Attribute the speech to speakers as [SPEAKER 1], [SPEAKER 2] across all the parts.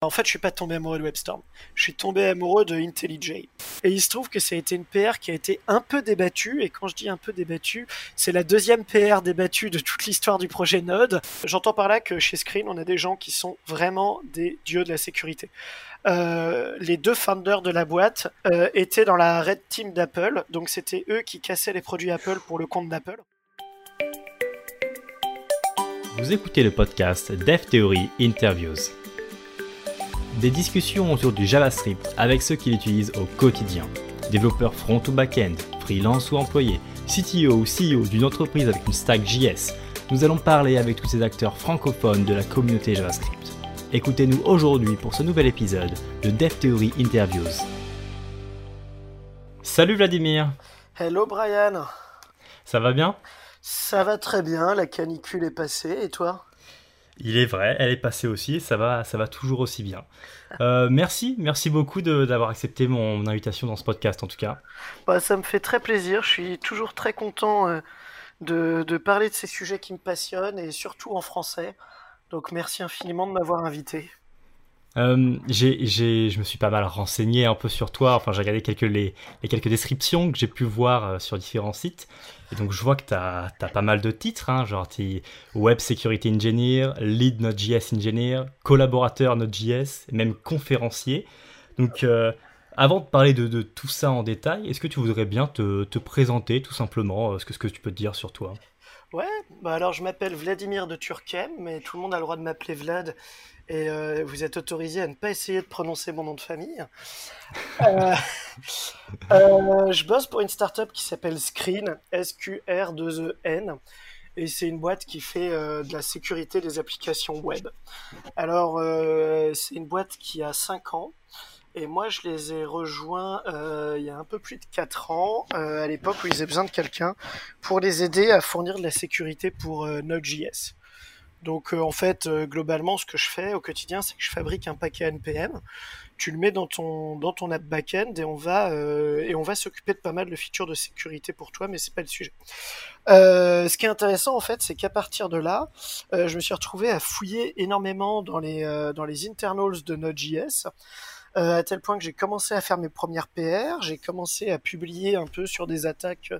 [SPEAKER 1] En fait, je suis pas tombé amoureux de WebStorm. Je suis tombé amoureux de IntelliJ. Et il se trouve que ça a été une PR qui a été un peu débattue. Et quand je dis un peu débattue, c'est la deuxième PR débattue de toute l'histoire du projet Node. J'entends par là que chez Screen, on a des gens qui sont vraiment des dieux de la sécurité. Euh, les deux founders de la boîte euh, étaient dans la Red Team d'Apple. Donc c'était eux qui cassaient les produits Apple pour le compte d'Apple.
[SPEAKER 2] Vous écoutez le podcast Dev Theory Interviews des discussions autour du JavaScript avec ceux qui l'utilisent au quotidien. Développeurs front ou back-end, freelance ou employé, CTO ou CEO d'une entreprise avec une stack JS, nous allons parler avec tous ces acteurs francophones de la communauté JavaScript. Écoutez-nous aujourd'hui pour ce nouvel épisode de DevTheory Interviews. Salut Vladimir
[SPEAKER 1] Hello Brian
[SPEAKER 2] Ça va bien?
[SPEAKER 1] Ça va très bien, la canicule est passée, et toi?
[SPEAKER 2] Il est vrai, elle est passée aussi, ça va, ça va toujours aussi bien. Euh, merci, merci beaucoup d'avoir accepté mon, invitation dans ce podcast en tout cas.
[SPEAKER 1] Bah, ça me fait très plaisir, je suis toujours très content euh, de, de, parler de ces sujets qui me passionnent et surtout en français. Donc merci infiniment de m'avoir invité.
[SPEAKER 2] Euh, je me suis pas mal renseigné un peu sur toi. Enfin, j'ai regardé quelques, les, quelques descriptions que j'ai pu voir euh, sur différents sites. Et donc, je vois que tu as, pas mal de titres, hein, genre tu Web Security Engineer, Lead Node.js Engineer, collaborateur Node.js, même conférencier. Donc, euh, avant de parler de, tout ça en détail, est-ce que tu voudrais bien te, te présenter tout simplement ce que, ce que tu peux te dire sur toi?
[SPEAKER 1] Ouais, bah alors je m'appelle Vladimir de Turquem, mais tout le monde a le droit de m'appeler Vlad et euh, vous êtes autorisé à ne pas essayer de prononcer mon nom de famille. Euh, euh, je bosse pour une startup qui s'appelle Screen, S-Q-R-2-E-N, et c'est une boîte qui fait de la sécurité des applications web. Alors, c'est une boîte qui a 5 ans. Et moi, je les ai rejoints il y a un peu plus de 4 ans, à l'époque où ils avaient besoin de quelqu'un pour les aider à fournir de la sécurité pour Node.js. Donc euh, en fait, euh, globalement, ce que je fais au quotidien, c'est que je fabrique un paquet NPM, tu le mets dans ton dans ton app backend et on va euh, va s'occuper de pas mal de features de sécurité pour toi, mais c'est pas le sujet. ce qui est intéressant en fait, c'est qu'à partir de là, je me suis retrouvé à fouiller énormément dans les dans les internals de Node.js. à tel point que j'ai commencé à faire mes premières PR, j'ai commencé à publier un peu sur des attaques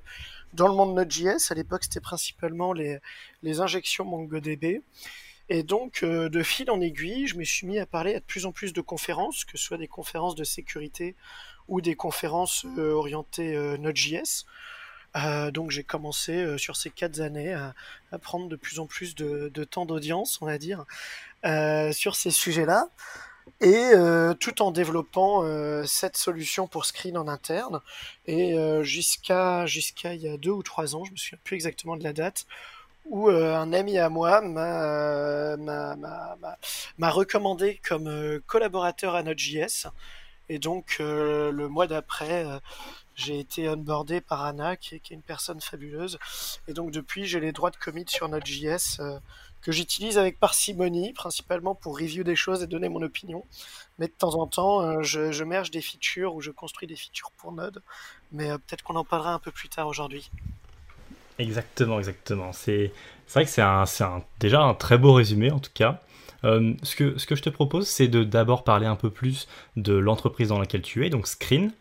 [SPEAKER 1] dans le monde Node.js. À l'époque, c'était principalement les, les injections MongoDB. Et donc, euh, de fil en aiguille, je me suis mis à parler à de plus en plus de conférences, que ce soit des conférences de sécurité ou des conférences euh, orientées euh, Node.js. donc, j'ai commencé sur ces quatre années à, à, prendre de plus en plus de, de temps d'audience, on va dire, sur ces sujets-là et euh, tout en développant euh, cette solution pour screen en interne. Et euh, jusqu'à jusqu'à il y a deux ou trois ans, je me souviens plus exactement de la date, où un ami à moi m'a m'a recommandé comme collaborateur à Node.js. Et donc le mois d'après, j'ai été onboardé par Anna, qui est, qui est, une personne fabuleuse. Et donc depuis, j'ai les droits de commit sur Node.js que j'utilise avec parcimonie, principalement pour review des choses et donner mon opinion. Mais de temps en temps, euh, je, je merge des features ou je construis des features pour Node. Mais euh, peut-être qu'on en parlera un peu plus tard aujourd'hui.
[SPEAKER 2] Exactement, exactement. C'est vrai que c'est déjà un très beau résumé en tout cas. Euh, ce, que, je te propose, c'est de d'abord parler un peu plus de l'entreprise dans laquelle tu es, donc Screen.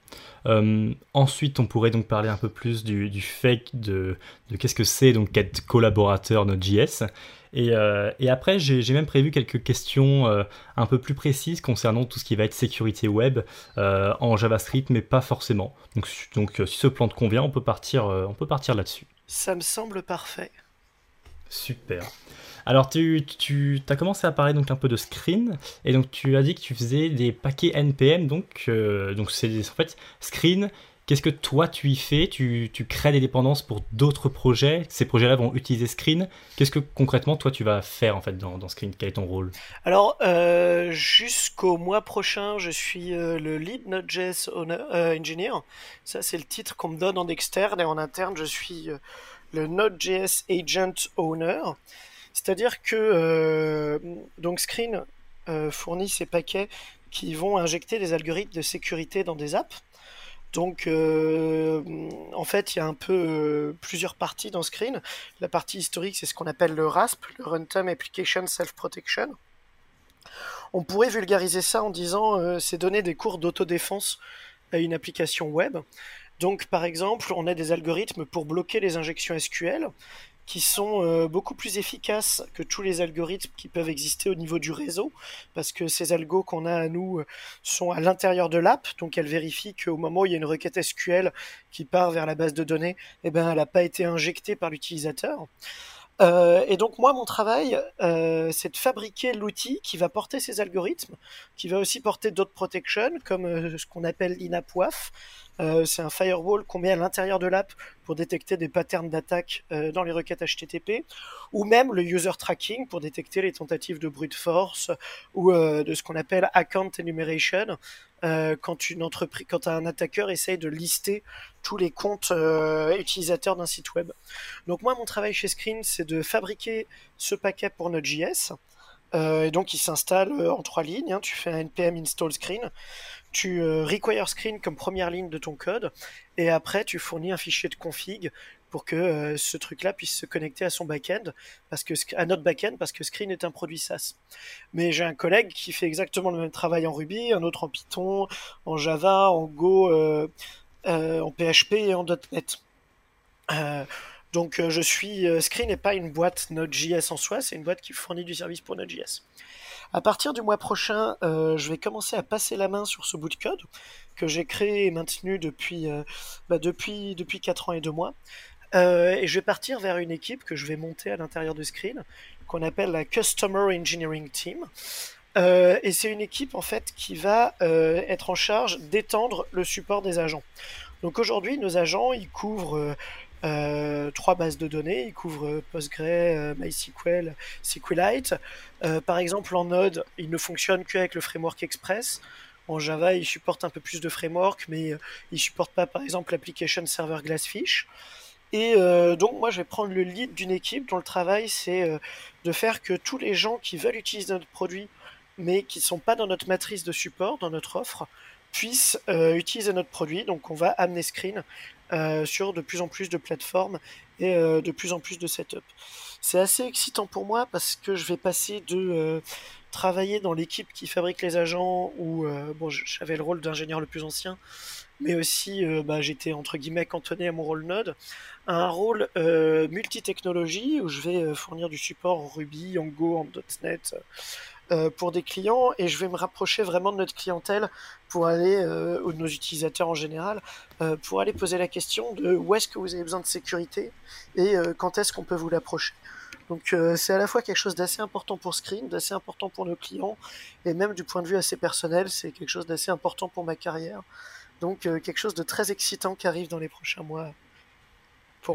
[SPEAKER 2] Ensuite, on pourrait donc parler un peu plus du, fait de, de qu'est-ce que c'est donc être collaborateur Node.js. Et, euh, et, après, j'ai même prévu quelques questions euh, un peu plus précises concernant tout ce qui va être sécurité web euh, en JavaScript, mais pas forcément. Donc, donc si ce plan te convient, on peut partir, on peut partir là-dessus.
[SPEAKER 1] Ça me semble parfait.
[SPEAKER 2] Super. Alors, tu, tu as commencé à parler donc un peu de screen, et donc tu as dit que tu faisais des paquets NPM, donc donc c'est en fait screen Qu'est-ce que toi tu y fais? Tu, crées des dépendances pour d'autres projets? Ces projets-là vont utiliser Screen. Qu'est-ce que concrètement toi tu vas faire en fait dans, Screen? Quel est ton rôle?
[SPEAKER 1] Alors euh, jusqu'au mois prochain, je suis euh, le lead Node.js euh, engineer. Ça c'est le titre qu'on me donne en externe et en interne je suis le Node.js agent owner. C'est-à-dire que donc Screen fournit ces paquets qui vont injecter des algorithmes de sécurité dans des apps. Donc, euh, en fait, il y a un peu euh, plusieurs parties dans Screen. La partie historique, c'est ce qu'on appelle le RASP, le Runtime Application Self-Protection. On pourrait vulgariser ça en disant c'est donner des cours d'autodéfense à une application web. Donc par exemple, on a des algorithmes pour bloquer les injections SQL qui sont euh, beaucoup plus efficaces que tous les algorithmes qui peuvent exister au niveau du réseau, parce que ces algos qu'on a à nous euh, sont à l'intérieur de l'app, donc elles vérifient qu'au moment où il y a une requête SQL qui part vers la base de données, eh ben, elle n'a pas été injectée par l'utilisateur. Euh, et donc moi, mon travail, c'est de fabriquer l'outil qui va porter ces algorithmes, qui va aussi porter d'autres protections, comme ce qu'on appelle l'INAPWAF, euh, c'est un firewall qu'on met à l'intérieur de l'app pour détecter des patterns d'attaque euh, dans les requêtes HTTP, ou même le user tracking pour détecter les tentatives de brute force ou euh, de ce qu'on appelle account enumeration, quand une entreprise, quand un attaqueur essaye de lister tous les comptes utilisateurs d'un site web. Donc moi, mon travail chez Screen, c'est de fabriquer ce paquet pour Node.js. et donc il s'installe en trois lignes. Hein. Tu fais un npm install screen tu euh, require screen comme première ligne de ton code, et après tu fournis un fichier de config pour que euh, ce truc-là puisse se connecter à son backend, parce que à notre backend, parce que Screen est un produit SaaS. Mais j'ai un collègue qui fait exactement le même travail en Ruby, un autre en Python, en Java, en Go, euh, en PHP et en .NET. donc je suis Screen n'est pas une boîte Node.js en soi, c'est une boîte qui fournit du service pour Node.js. À partir du mois prochain, euh, je vais commencer à passer la main sur ce bout de code que j'ai créé et maintenu depuis, euh, bah, depuis 4 ans et 2 mois. Euh, et je vais partir vers une équipe que je vais monter à l'intérieur de Screen, qu'on appelle la Customer Engineering Team. et c'est une équipe en fait qui va être en charge d'étendre le support des agents. Donc aujourd'hui, nos agents, ils couvrent euh, trois bases de données. Il couvre Postgre, euh, MySQL, SQLite. Euh, par exemple, en Node, il ne fonctionne qu'avec le framework Express. En Java, il supporte un peu plus de framework, mais il ne supporte pas, par exemple, l'application server Glassfish. Et donc, moi, je vais prendre le lead d'une équipe dont le travail, c'est de faire que tous les gens qui veulent utiliser notre produit, mais qui ne sont pas dans notre matrice de support, dans notre offre, puissent utiliser notre produit. Donc, on va amener Screen euh, sur de plus en plus de plateformes et euh, de plus en plus de setup. C'est assez excitant pour moi parce que je vais passer de euh, travailler dans l'équipe qui fabrique les agents où bon, j'avais le rôle d'ingénieur le plus ancien, mais aussi bah, j'étais entre guillemets cantonné à mon rôle Node, à un rôle multi-technologie où je vais fournir du support en Ruby, en Go, en .NET, euh, pour des clients et je vais me rapprocher vraiment de notre clientèle pour aller, euh, ou de nos utilisateurs en général, euh, pour aller poser la question de où est-ce que vous avez besoin de sécurité et quand est-ce qu'on peut vous l'approcher. Donc c'est à la fois quelque chose d'assez important pour Screen, d'assez important pour nos clients et même du point de vue assez personnel, c'est quelque chose d'assez important pour ma carrière. Donc quelque chose de très excitant qui arrive dans les prochains mois.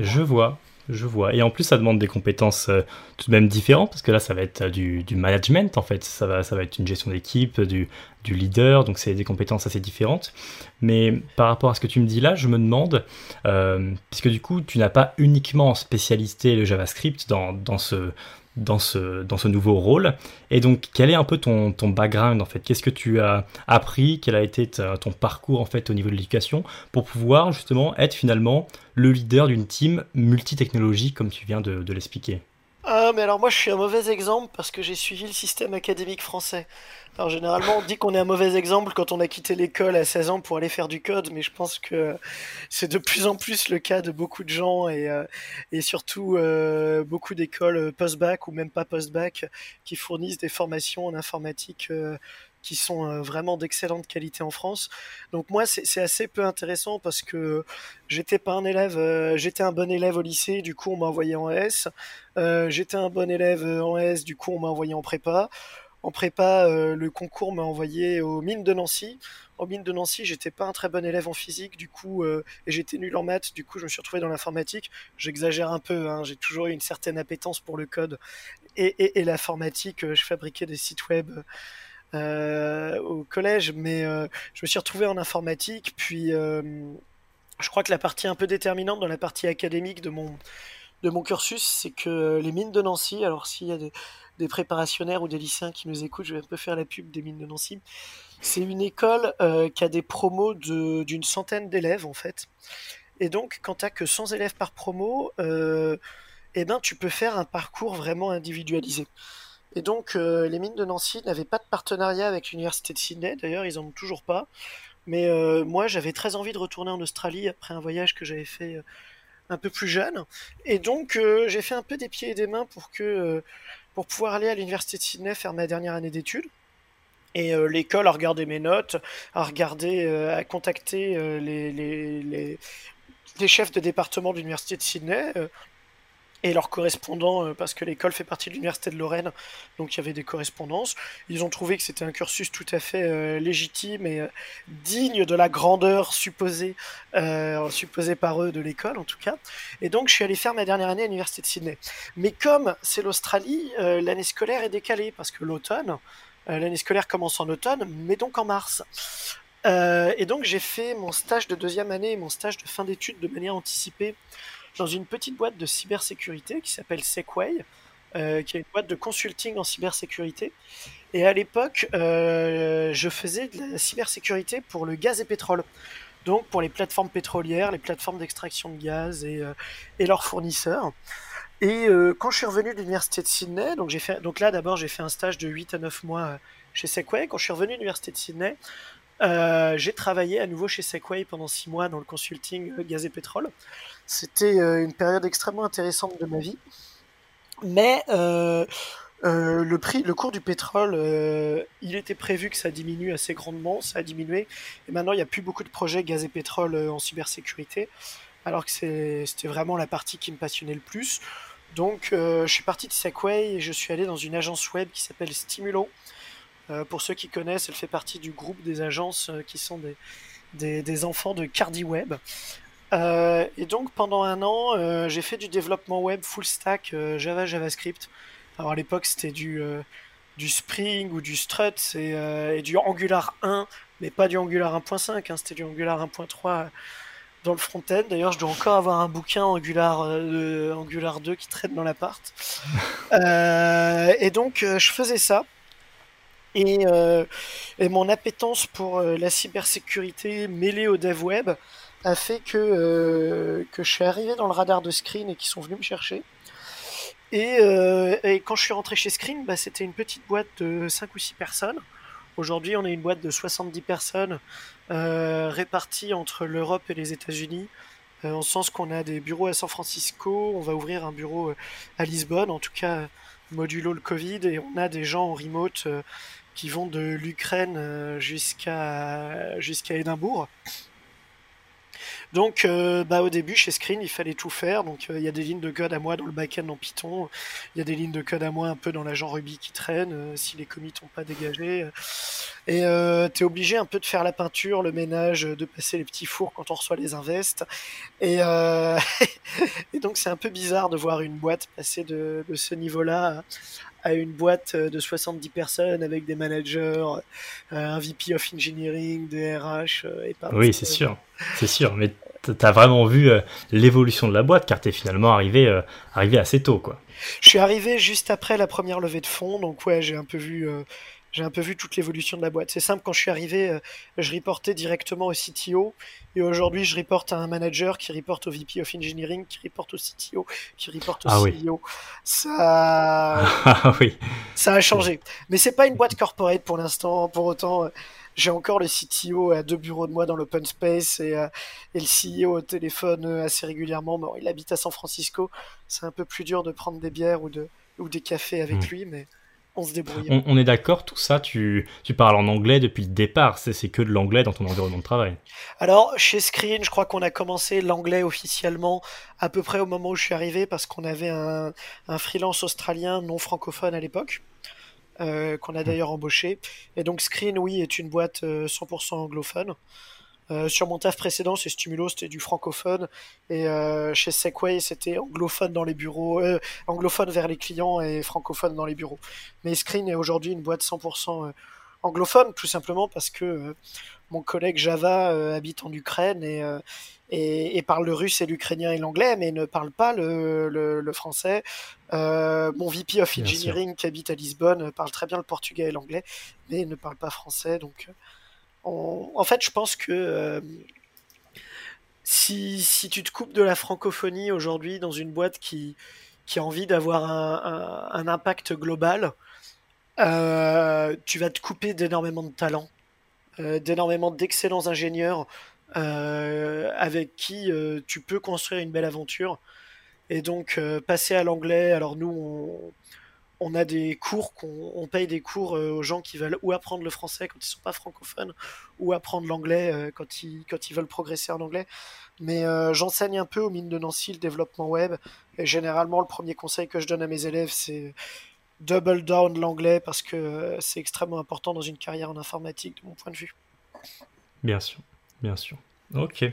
[SPEAKER 2] Je vois, je vois. Et en plus, ça demande des compétences euh, tout de même différentes, parce que là, ça va être euh, du, management, en fait. Ça va, ça va être une gestion d'équipe, du, du, leader, donc c'est des compétences assez différentes. Mais par rapport à ce que tu me dis là, je me demande, euh, puisque du coup, tu n'as pas uniquement spécialisé le JavaScript dans, dans ce dans ce, dans ce nouveau rôle. Et donc, quel est un peu ton, ton background en fait? Qu'est-ce que tu as appris? Quel a été ton parcours en fait au niveau de l'éducation pour pouvoir justement être finalement le leader d'une team multitechnologie comme tu viens de, de l'expliquer?
[SPEAKER 1] Ah, mais alors moi je suis un mauvais exemple parce que j'ai suivi le système académique français. Alors généralement on dit qu'on est un mauvais exemple quand on a quitté l'école à 16 ans pour aller faire du code, mais je pense que c'est de plus en plus le cas de beaucoup de gens et, euh, et surtout euh, beaucoup d'écoles post-bac ou même pas post-bac qui fournissent des formations en informatique euh, qui sont euh, vraiment d'excellente qualité en France. Donc moi, c'est assez peu intéressant parce que j'étais pas un élève, euh, j'étais un bon élève au lycée, du coup on m'a envoyé en S. Euh, j'étais un bon élève en S, du coup on m'a envoyé en prépa. En prépa, le concours m'a envoyé aux mines de Nancy. En mines de Nancy, j'étais pas un très bon élève en physique, du coup, et j'étais nul en maths, du coup, je me suis retrouvé dans l'informatique. J'exagère un peu, hein, j'ai toujours eu une certaine appétence pour le code et, et, et l'informatique. Je fabriquais des sites web au collège, mais euh, je me suis retrouvé en informatique. Puis, euh, je crois que la partie un peu déterminante dans la partie académique de mon de mon cursus, c'est que les mines de Nancy, alors s'il y a des, préparationnaires ou des lycéens qui nous écoutent, je vais un peu faire la pub des mines de Nancy. C'est une école qui a des promos d'une centaine d'élèves en fait. Et donc, quand tu que 100 élèves par promo, eh ben, tu peux faire un parcours vraiment individualisé. Et donc, les mines de Nancy n'avaient pas de partenariat avec l'université de Sydney. D'ailleurs, ils en ont toujours pas. Mais moi, j'avais très envie de retourner en Australie après un voyage que j'avais fait un peu plus jeune. Et donc, j'ai fait un peu des pieds et des mains pour que pour pouvoir aller à l'université de Sydney faire ma dernière année d'études. Et euh, l'école a regardé mes notes, a regardé, euh, a contacté euh, les, les, chefs de département de l'université de Sydney et leurs correspondants, parce que l'école fait partie de l'université de Lorraine, donc il y avait des correspondances. Ils ont trouvé que c'était un cursus tout à fait légitime et digne de la grandeur supposée, supposée par eux de l'école en tout cas. Et donc je suis allé faire ma dernière année à l'université de Sydney. Mais comme c'est l'Australie, l'année scolaire est décalée parce que l'automne, euh, l'année scolaire commence en automne, mais donc en mars. Euh, et donc j'ai fait mon stage de deuxième année et mon stage de fin d'études de manière anticipée dans une petite boîte de cybersécurité qui s'appelle Segway, euh, qui est une boîte de consulting en cybersécurité. Et à l'époque, je faisais de la cybersécurité pour le gaz et pétrole. Donc pour les plateformes pétrolières, les plateformes d'extraction de gaz et, et leurs fournisseurs. Et euh, quand je suis revenu de l'université de Sydney, donc, fait, donc là d'abord j'ai fait un stage de 8 à 9 mois euh, chez Segway. Quand je suis revenu de l'université de Sydney, euh, j'ai travaillé à nouveau chez Segway pendant 6 mois dans le consulting gaz et pétrole. C'était une période extrêmement intéressante de ma vie. Mais le prix, le cours du pétrole, il était prévu que ça diminue assez grandement, ça a diminué. Et maintenant, il n'y a plus beaucoup de projets gaz et pétrole en cybersécurité, alors que c'était vraiment la partie qui me passionnait le plus. Donc, euh, je suis parti de Segway et je suis allé dans une agence web qui s'appelle Stimulo. Euh, pour ceux qui connaissent, elle fait partie du groupe des agences euh, qui sont des, enfants de CardiWeb. et donc, pendant un an, j'ai fait du développement web full stack Java, JavaScript. Alors, à l'époque, c'était du, du Spring ou du Struts et, du Angular 1, mais pas du Angular 1.5, hein, c'était du Angular 1.3 dans le front-end. D'ailleurs, je dois encore avoir un bouquin Angular, euh, Angular 2 qui traîne dans l'appart. Euh, et donc, euh, je faisais ça. Et, et mon appétence pour la cybersécurité mêlée au dev web a fait que, que je suis arrivé dans le radar de Screen et qu'ils sont venus me chercher. Et, et, quand je suis rentré chez Screen, bah, c'était une petite boîte de 5 ou 6 personnes. Aujourd'hui, on est une boîte de 70 personnes euh, répartis entre l'Europe et les États-Unis. Euh, en sens qu'on a des bureaux à San Francisco, on va ouvrir un bureau euh, à Lisbonne, en tout cas modulo le Covid, et on a des gens en remote qui vont de l'Ukraine jusqu'à jusqu'à Édimbourg. Donc, euh, bah, au début, chez Screen, il fallait tout faire. Donc, euh, il y a des lignes de code à moi dans le backend en Python. Il y a des lignes de code à moi un peu dans l'agent Ruby qui traînent euh, si les commits n'ont pas dégagé. Et tu es obligé un peu de faire la peinture, le ménage, de passer les petits fours quand on reçoit les invests. Et, et donc, c'est un peu bizarre de voir une boîte passer de, de ce niveau-là à une boîte de 70 personnes avec des managers, un VP of Engineering, des RH et pas.
[SPEAKER 2] Oui, c'est sûr, c'est sûr. Mais t'as vraiment vu euh, l'évolution de la boîte car t'es finalement arrivé, euh, arrivé assez tôt, quoi.
[SPEAKER 1] Je suis arrivé juste après la première levée de fonds, donc ouais, j'ai un peu vu, euh, j'ai un peu vu toute l'évolution de la boîte. C'est simple, quand je suis arrivé, je reportais directement au CTO, et aujourd'hui, je reporte à un manager qui reporte au VP of Engineering, qui reporte au CTO, qui reporte au
[SPEAKER 2] ah
[SPEAKER 1] CEO. Ça,
[SPEAKER 2] ah, oui.
[SPEAKER 1] ça a changé. Mais c'est pas une boîte corporate pour l'instant. Pour autant, j'ai encore le CTO à deux bureaux de moi dans l'open space et, euh, et, le CEO au téléphone euh, assez régulièrement. Bon, il habite à San Francisco. C'est un peu plus dur de prendre des bières ou, de, ou des cafés avec hmm. lui, mais on se débrouille.
[SPEAKER 2] On, est d'accord, tout ça, tu, tu, parles en anglais depuis le départ. C'est que de l'anglais dans ton environnement de travail.
[SPEAKER 1] Alors, chez Screen, je crois qu'on a commencé l'anglais officiellement à peu près au moment où je suis arrivé parce qu'on avait un, un freelance australien non francophone à l'époque. Euh, qu'on a hmm. d'ailleurs embauché. Et donc Screen, oui, est une boîte 100% euh, anglophone. Euh, sur mon taf précédent, c'est Stimulo, c'était du francophone. Et chez Segway, c'était anglophone dans les bureaux, anglophone vers les clients et francophone dans les bureaux. Mais Screen est aujourd'hui une boîte 100% anglophone, tout simplement parce que mon collègue Java habite en Ukraine et, et, parle le russe et l'ukrainien et l'anglais, mais ne parle pas le, le, français. Euh, mon VP of Engineering qui habite à Lisbonne parle très bien le portugais et l'anglais, mais ne parle pas français. Donc, en fait, je pense que euh, si, tu te coupes de la francophonie aujourd'hui dans une boîte qui, a envie d'avoir un, un, impact global, tu vas te couper d'énormément de talents, d'énormément d'excellents ingénieurs avec qui tu peux construire une belle aventure. Et donc passer à l'anglais, alors nous on, on a des cours qu'on paye des cours euh, aux gens qui veulent ou apprendre le français quand ils sont pas francophones ou apprendre l'anglais euh, quand ils quand ils veulent progresser en anglais. Mais euh, j'enseigne un peu aux mines de Nancy le développement web et généralement le premier conseil que je donne à mes élèves c'est double down l'anglais parce que c'est extrêmement important dans une carrière en informatique de mon point de vue.
[SPEAKER 2] Bien sûr, bien sûr. Ok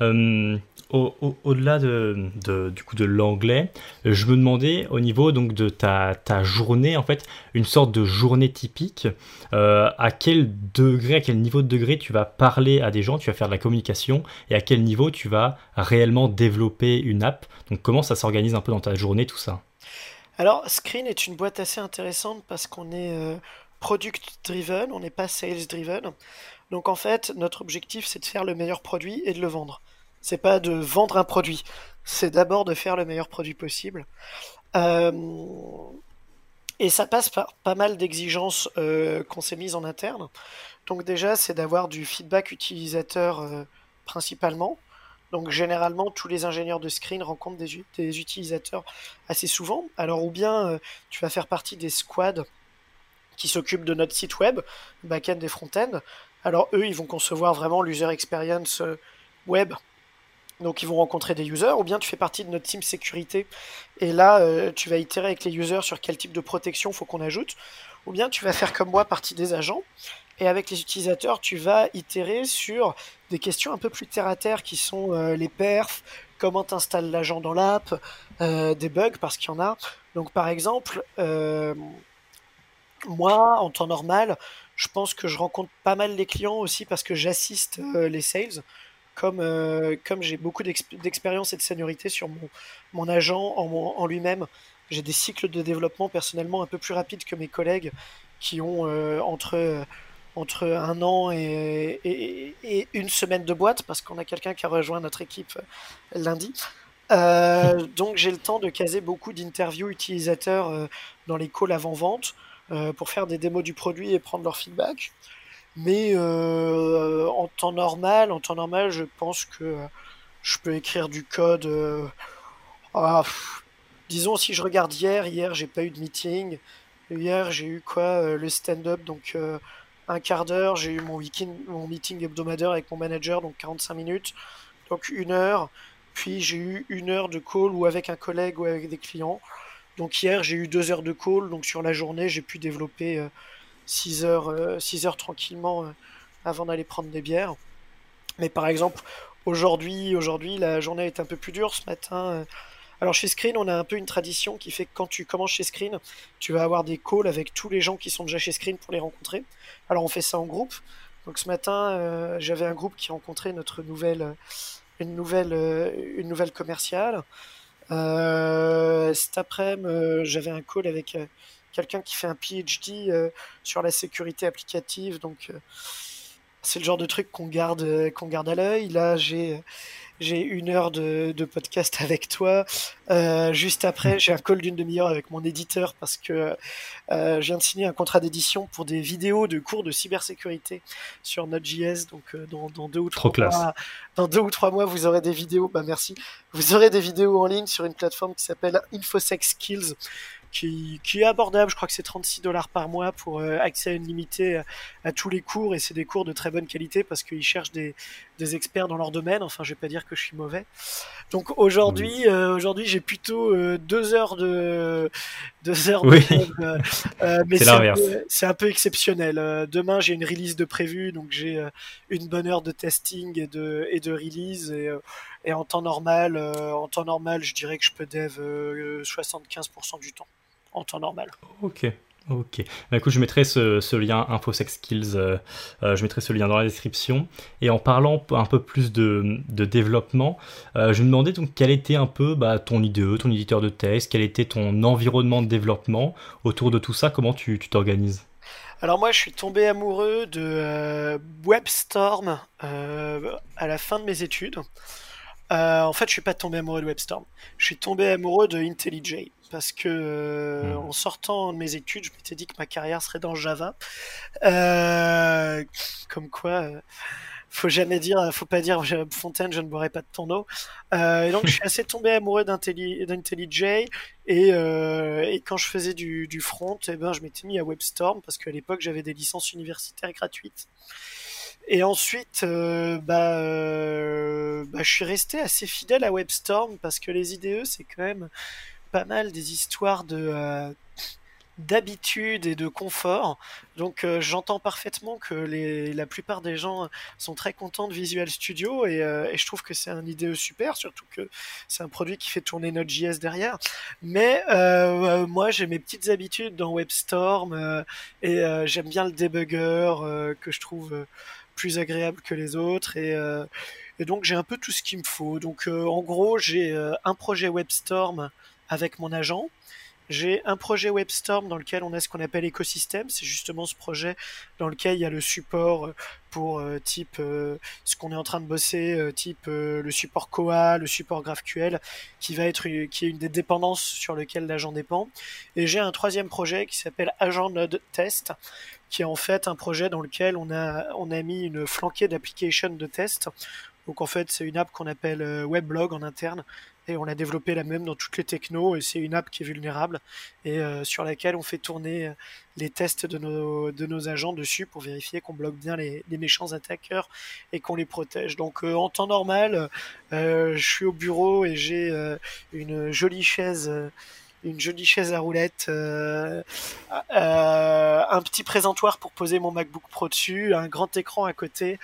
[SPEAKER 2] au-delà de, du coup de l'anglais, je me demandais au niveau donc de ta, ta journée, en fait, une sorte de journée typique, euh, à quel degré, à quel niveau de degré tu vas parler à des gens, tu vas faire de la communication, et à quel niveau tu vas réellement développer une app? Donc comment ça s'organise un peu dans ta journée, tout ça?
[SPEAKER 1] Alors, Screen est une boîte assez intéressante parce qu'on est euh, product driven, on n'est pas sales driven. Donc en fait, notre objectif, c'est de faire le meilleur produit et de le vendre. C'est pas de vendre un produit, c'est d'abord de faire le meilleur produit possible. Euh, et ça passe par pas mal d'exigences euh, qu'on s'est mises en interne. Donc déjà, c'est d'avoir du feedback utilisateur euh, principalement. Donc généralement, tous les ingénieurs de screen rencontrent des, des utilisateurs assez souvent. Alors ou bien tu vas faire partie des squads qui s'occupent de notre site web, back-end et front-end. Alors eux, ils vont concevoir vraiment l'user experience web donc ils vont rencontrer des users, ou bien tu fais partie de notre team sécurité, et là euh, tu vas itérer avec les users sur quel type de protection faut qu'on ajoute, ou bien tu vas faire comme moi partie des agents, et avec les utilisateurs tu vas itérer sur des questions un peu plus terre à terre qui sont euh, les perfs, comment t'installes l'agent dans l'app, euh, des bugs parce qu'il y en a. Donc par exemple, moi en temps normal, je pense que je rencontre pas mal les clients aussi parce que j'assiste les sales comme, euh, comme j'ai beaucoup d'expérience et de seniorité sur mon, mon agent en, en lui-même, j'ai des cycles de développement personnellement un peu plus rapides que mes collègues qui ont euh, entre, entre un an et, et, une semaine de boîte, parce qu'on a quelqu'un qui a rejoint notre équipe euh, lundi. donc j'ai le temps de caser beaucoup d'interviews utilisateurs dans les calls avant-vente pour faire des démos du produit et prendre leur feedback. Mais euh, en temps normal, en temps normal, je pense que je peux écrire du code. Euh, ah, disons si je regarde hier, hier j'ai pas eu de meeting. Hier j'ai eu quoi euh, le stand-up donc un quart d'heure. J'ai eu mon, weekend, mon meeting hebdomadaire avec mon manager donc 45 minutes donc une heure. Puis j'ai eu une heure de call ou avec un collègue ou avec des clients. Donc hier j'ai eu deux heures de call donc sur la journée j'ai pu développer 6 heures, 6 euh, heures tranquillement euh, avant d'aller prendre des bières. Mais par exemple, aujourd'hui, aujourd'hui, la journée est un peu plus dure ce matin. Euh. Alors chez Screen, on a un peu une tradition qui fait que quand tu commences chez Screen, tu vas avoir des calls avec tous les gens qui sont déjà chez Screen pour les rencontrer. Alors on fait ça en groupe. Donc ce matin, j'avais un groupe qui rencontrait notre nouvelle, une nouvelle, une nouvelle commerciale. cet après-midi, j'avais un call avec quelqu'un qui fait un PhD euh, sur la sécurité applicative. Donc, euh, c'est le genre de truc qu'on garde, euh, qu'on garde à l'œil. Là, j'ai j'ai une heure de, de, podcast avec toi. juste après, j'ai un call d'une demi-heure avec mon éditeur parce que je viens de signer un contrat d'édition pour des vidéos de cours de cybersécurité sur Node.js. Donc, dans, dans, deux ou trois mois, dans deux ou trois mois, vous aurez des vidéos. Bah merci. Vous aurez des vidéos en ligne sur une plateforme qui s'appelle InfoSec Skills qui, est abordable. Je crois que c'est 36 dollars par mois pour euh, accès illimité à, tous les cours et c'est des cours de très bonne qualité parce qu'ils cherchent des, experts dans leur domaine. Enfin, je vais pas dire que je suis mauvais. Donc aujourd'hui, euh, aujourd'hui, j'ai plutôt euh, deux heures de deux heures.
[SPEAKER 2] Oui.
[SPEAKER 1] mais c'est un, c'est un, peu exceptionnel. demain, j'ai une release de prévu, donc j'ai une bonne heure de testing et de et de release et et en temps normal, en temps normal, je dirais que je peux dev 75% du temps en temps normal.
[SPEAKER 2] Ok. Ok. Bah, écoute, je mettrai ce, lien InfoSec Skills, euh, euh, je mettrai ce lien dans la description. Et en parlant un peu plus de, développement, euh, je me demandais donc quel était un peu bah, ton IDE, ton éditeur de texte, quel était ton environnement de développement autour de tout ça, comment tu t'organises?
[SPEAKER 1] Alors moi je suis tombé amoureux de WebStorm à la fin de mes études. En fait, je suis pas tombé amoureux de WebStorm. Je suis tombé amoureux de IntelliJ parce que hmm. en sortant de mes études, je m'étais dit que ma carrière serait dans Java. comme quoi, faut jamais dire, faut pas dire Fontaine, je ne boirai pas de ton eau. Euh, et donc je suis assez tombé amoureux d'IntelliJ et, euh, et quand je faisais du, du front, eh ben je m'étais mis à WebStorm parce qu'à l'époque j'avais des licences universitaires gratuites. Et ensuite, euh, bah, euh, bah, je suis resté assez fidèle à WebStorm parce que les IDE c'est quand même pas mal des histoires de euh, d'habitude et de confort. Donc j'entends parfaitement que la plupart des gens sont très contents de Visual Studio et, et je trouve que c'est un IDE super, surtout que c'est un produit qui fait tourner Node.js derrière. Mais moi j'ai mes petites habitudes dans WebStorm et j'aime bien le debugger que je trouve plus agréable que les autres et, et donc j'ai un peu tout ce qu'il me faut. Donc en gros j'ai un projet WebStorm avec mon agent j'ai un projet WebStorm dans lequel on a ce qu'on appelle écosystème. C'est justement ce projet dans lequel il y a le support euh, pour euh, type euh, ce qu'on est en train de bosser, type le support Koa, le support GraphQL, qui va être qui est une des dépendances sur lequel l'agent dépend. Et j'ai un troisième projet qui s'appelle Agent Node Test, qui est en fait un projet dans lequel on a on a mis une flanquée d'application de test. Donc en fait, c'est une app qu'on appelle Weblog en interne et on a développé la même dans toutes les technos et c'est une app qui est vulnérable et euh, sur laquelle on fait tourner euh, les tests de nos, de nos agents dessus pour vérifier qu'on bloque bien les, méchants attaqueurs et qu'on les protège. Donc euh, en temps normal, je suis au bureau et j'ai une jolie chaise une jolie chaise à roulettes, euh, un petit présentoir pour poser mon MacBook Pro dessus, un grand écran à côté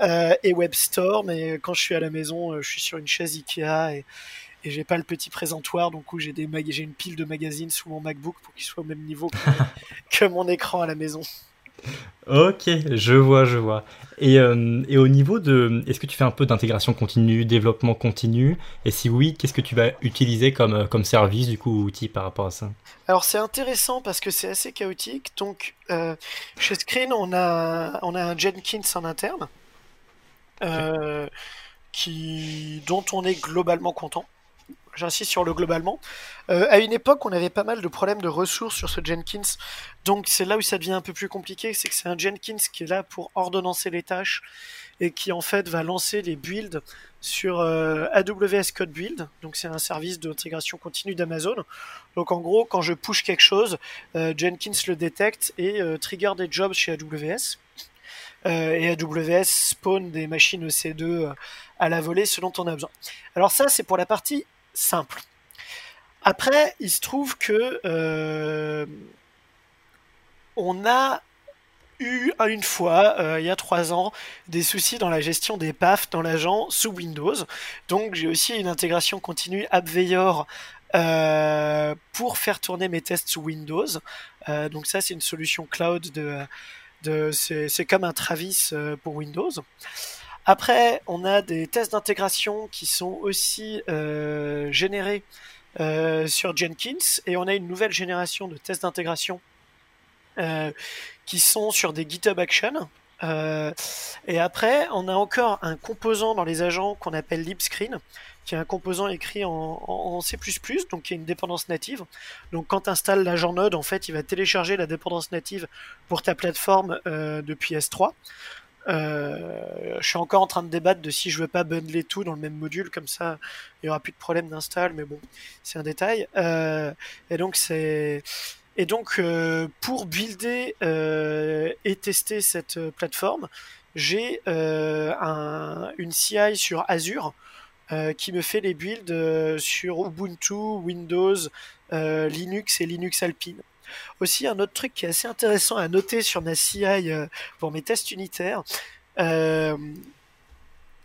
[SPEAKER 1] euh, et WebStorm. Et quand je suis à la maison, je suis sur une chaise Ikea et, et j'ai pas le petit présentoir, donc j'ai des j'ai une pile de magazines sous mon MacBook pour qu'il soit au même niveau que, mon écran à la maison.
[SPEAKER 2] Ok, je vois, je vois. Et, euh, et au niveau de, est-ce que tu fais un peu d'intégration continue, développement continu? Et si oui, qu'est-ce que tu vas utiliser comme, euh, comme service, du coup, outil par rapport à ça?
[SPEAKER 1] Alors c'est intéressant parce que c'est assez chaotique. Donc euh, chez Screen, on a, on a un Jenkins en interne. qui, dont on est globalement content j'insiste sur le globalement. Euh, à une époque, on avait pas mal de problèmes de ressources sur ce Jenkins, donc c'est là où ça devient un peu plus compliqué, c'est que c'est un Jenkins qui est là pour ordonnancer les tâches et qui en fait va lancer les builds sur euh, AWS Code Build, donc c'est un service d'intégration continue d'Amazon. Donc en gros, quand je push quelque chose, euh, Jenkins le détecte et trigger des jobs chez AWS. et AWS spawn des machines EC2 à la volée ce dont on a besoin. Alors ça, c'est pour la partie simple. Après, il se trouve que euh, on a eu une fois, euh, il y a trois ans, des soucis dans la gestion des PAF dans l'agent sous Windows. Donc j'ai aussi une intégration continue AppVeyor euh, pour faire tourner mes tests sous Windows. donc ça, c'est une solution cloud de c'est comme un Travis pour Windows. Après, on a des tests d'intégration qui sont aussi euh, générés euh, sur Jenkins et on a une nouvelle génération de tests d'intégration euh, qui sont sur des GitHub Action. et après, on a encore un composant dans les agents qu'on appelle LibScreen, qui est un composant écrit en, C++, donc qui est une dépendance native. Donc quand tu installes l'agent Node, en fait, il va télécharger la dépendance native pour ta plateforme depuis S3. Euh, je suis encore en train de débattre de si je veux pas bundler tout dans le même module, comme ça il y aura plus de problème d'install, mais bon, c'est un détail. Euh, et donc euh, pour builder et tester cette plateforme, j'ai un, une CI sur Azure qui me fait les builds sur Ubuntu, Windows, Linux et Linux Alpine. Aussi, un autre truc qui est assez intéressant à noter sur ma CI euh, pour mes tests unitaires, euh,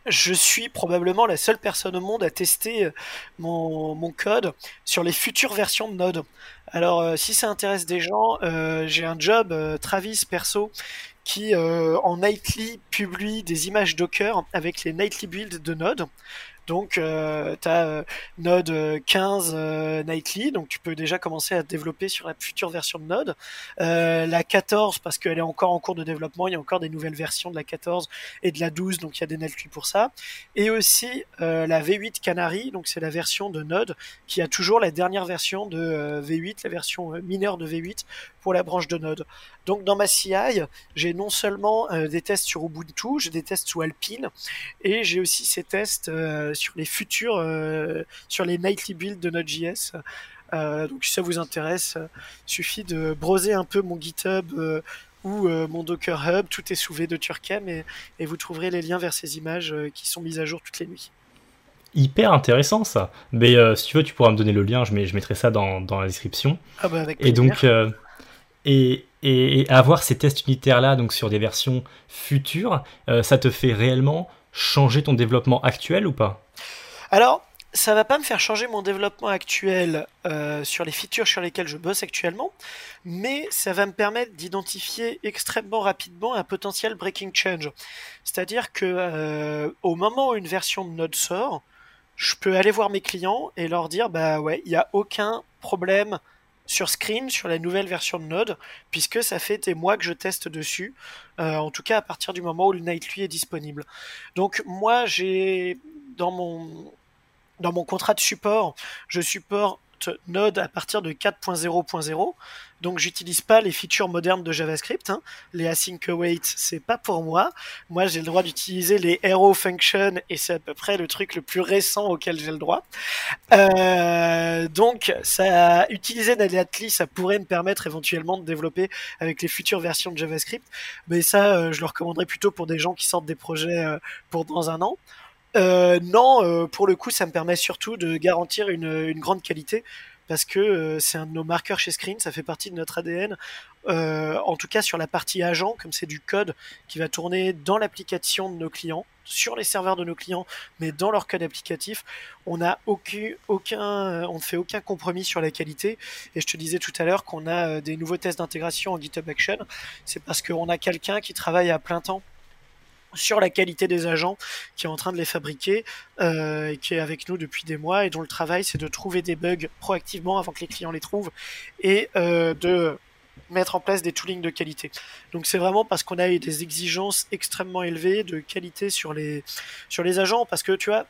[SPEAKER 1] je suis probablement la seule personne au monde à tester euh, mon, code sur les futures versions de Node. Alors, si ça intéresse des gens, j'ai un job Travis perso qui en nightly publie des images Docker avec les nightly builds de Node. Donc, euh, tu as euh, Node 15 euh, Nightly, donc tu peux déjà commencer à développer sur la future version de Node. la 14, parce qu'elle est encore en cours de développement, il y a encore des nouvelles versions de la 14 et de la 12, donc il y a des Nightly pour ça. Et aussi la V8 Canary, donc c'est la version de Node qui a toujours la dernière version de V8, la version mineure de V8 pour la branche de Node. Donc dans ma CI, j'ai non seulement des tests sur Ubuntu, j'ai des tests sous Alpine, et j'ai aussi ces tests sur les futurs, euh, sur les nightly builds de Node.js. Euh, donc si ça vous intéresse, il euh, suffit de broser un peu mon GitHub ou mon Docker Hub, tout est sous V de Turcam et, et, vous trouverez les liens vers ces images qui sont mises à jour toutes les nuits.
[SPEAKER 2] Hyper intéressant ça. Mais si tu veux, tu pourras me donner le lien, je, mets, je mettrai ça dans, dans la description.
[SPEAKER 1] Ah bah avec
[SPEAKER 2] et donc, et, avoir ces tests unitaires là, donc sur des versions futures, ça te fait réellement changer ton développement actuel ou pas?
[SPEAKER 1] Alors, ça va pas me faire changer mon développement actuel euh, sur les features sur lesquelles je bosse actuellement, mais ça va me permettre d'identifier extrêmement rapidement un potentiel breaking change. C'est-à-dire que euh, au moment où une version de Node sort, je peux aller voir mes clients et leur dire bah ouais, il n'y a aucun problème sur Screen, sur la nouvelle version de Node, puisque ça fait des mois que je teste dessus, euh, en tout cas à partir du moment où le Nightly est disponible. Donc moi j'ai dans mon dans mon contrat de support, je supporte Node à partir de 4.0.0. Donc j'utilise pas les features modernes de JavaScript. Hein. Les async await, c'est pas pour moi. Moi, j'ai le droit d'utiliser les arrow functions et c'est à peu près le truc le plus récent auquel j'ai le droit. Euh, donc, ça, utiliser Naliatli, ça pourrait me permettre éventuellement de développer avec les futures versions de JavaScript. Mais ça, euh, je le recommanderais plutôt pour des gens qui sortent des projets euh, pour dans un an. Euh, non, euh, pour le coup, ça me permet surtout de garantir une, grande qualité parce que euh, c'est un de nos marqueurs chez Screen, ça fait partie de notre ADN. en tout cas, sur la partie agent, comme c'est du code qui va tourner dans l'application de nos clients, sur les serveurs de nos clients, mais dans leur code applicatif, on n'a on ne fait aucun compromis sur la qualité. Et je te disais tout à l'heure qu'on a des nouveaux tests d'intégration en GitHub Action. C'est parce qu'on a quelqu'un qui travaille à plein temps sur la qualité des agents qui est en train de les fabriquer euh, et qui est avec nous depuis des mois et dont le travail c'est de trouver des bugs proactivement avant que les clients les trouvent et euh, de mettre en place des toolings de qualité. Donc c'est vraiment parce qu'on a eu des exigences extrêmement élevées de qualité sur les agents parce que tu vois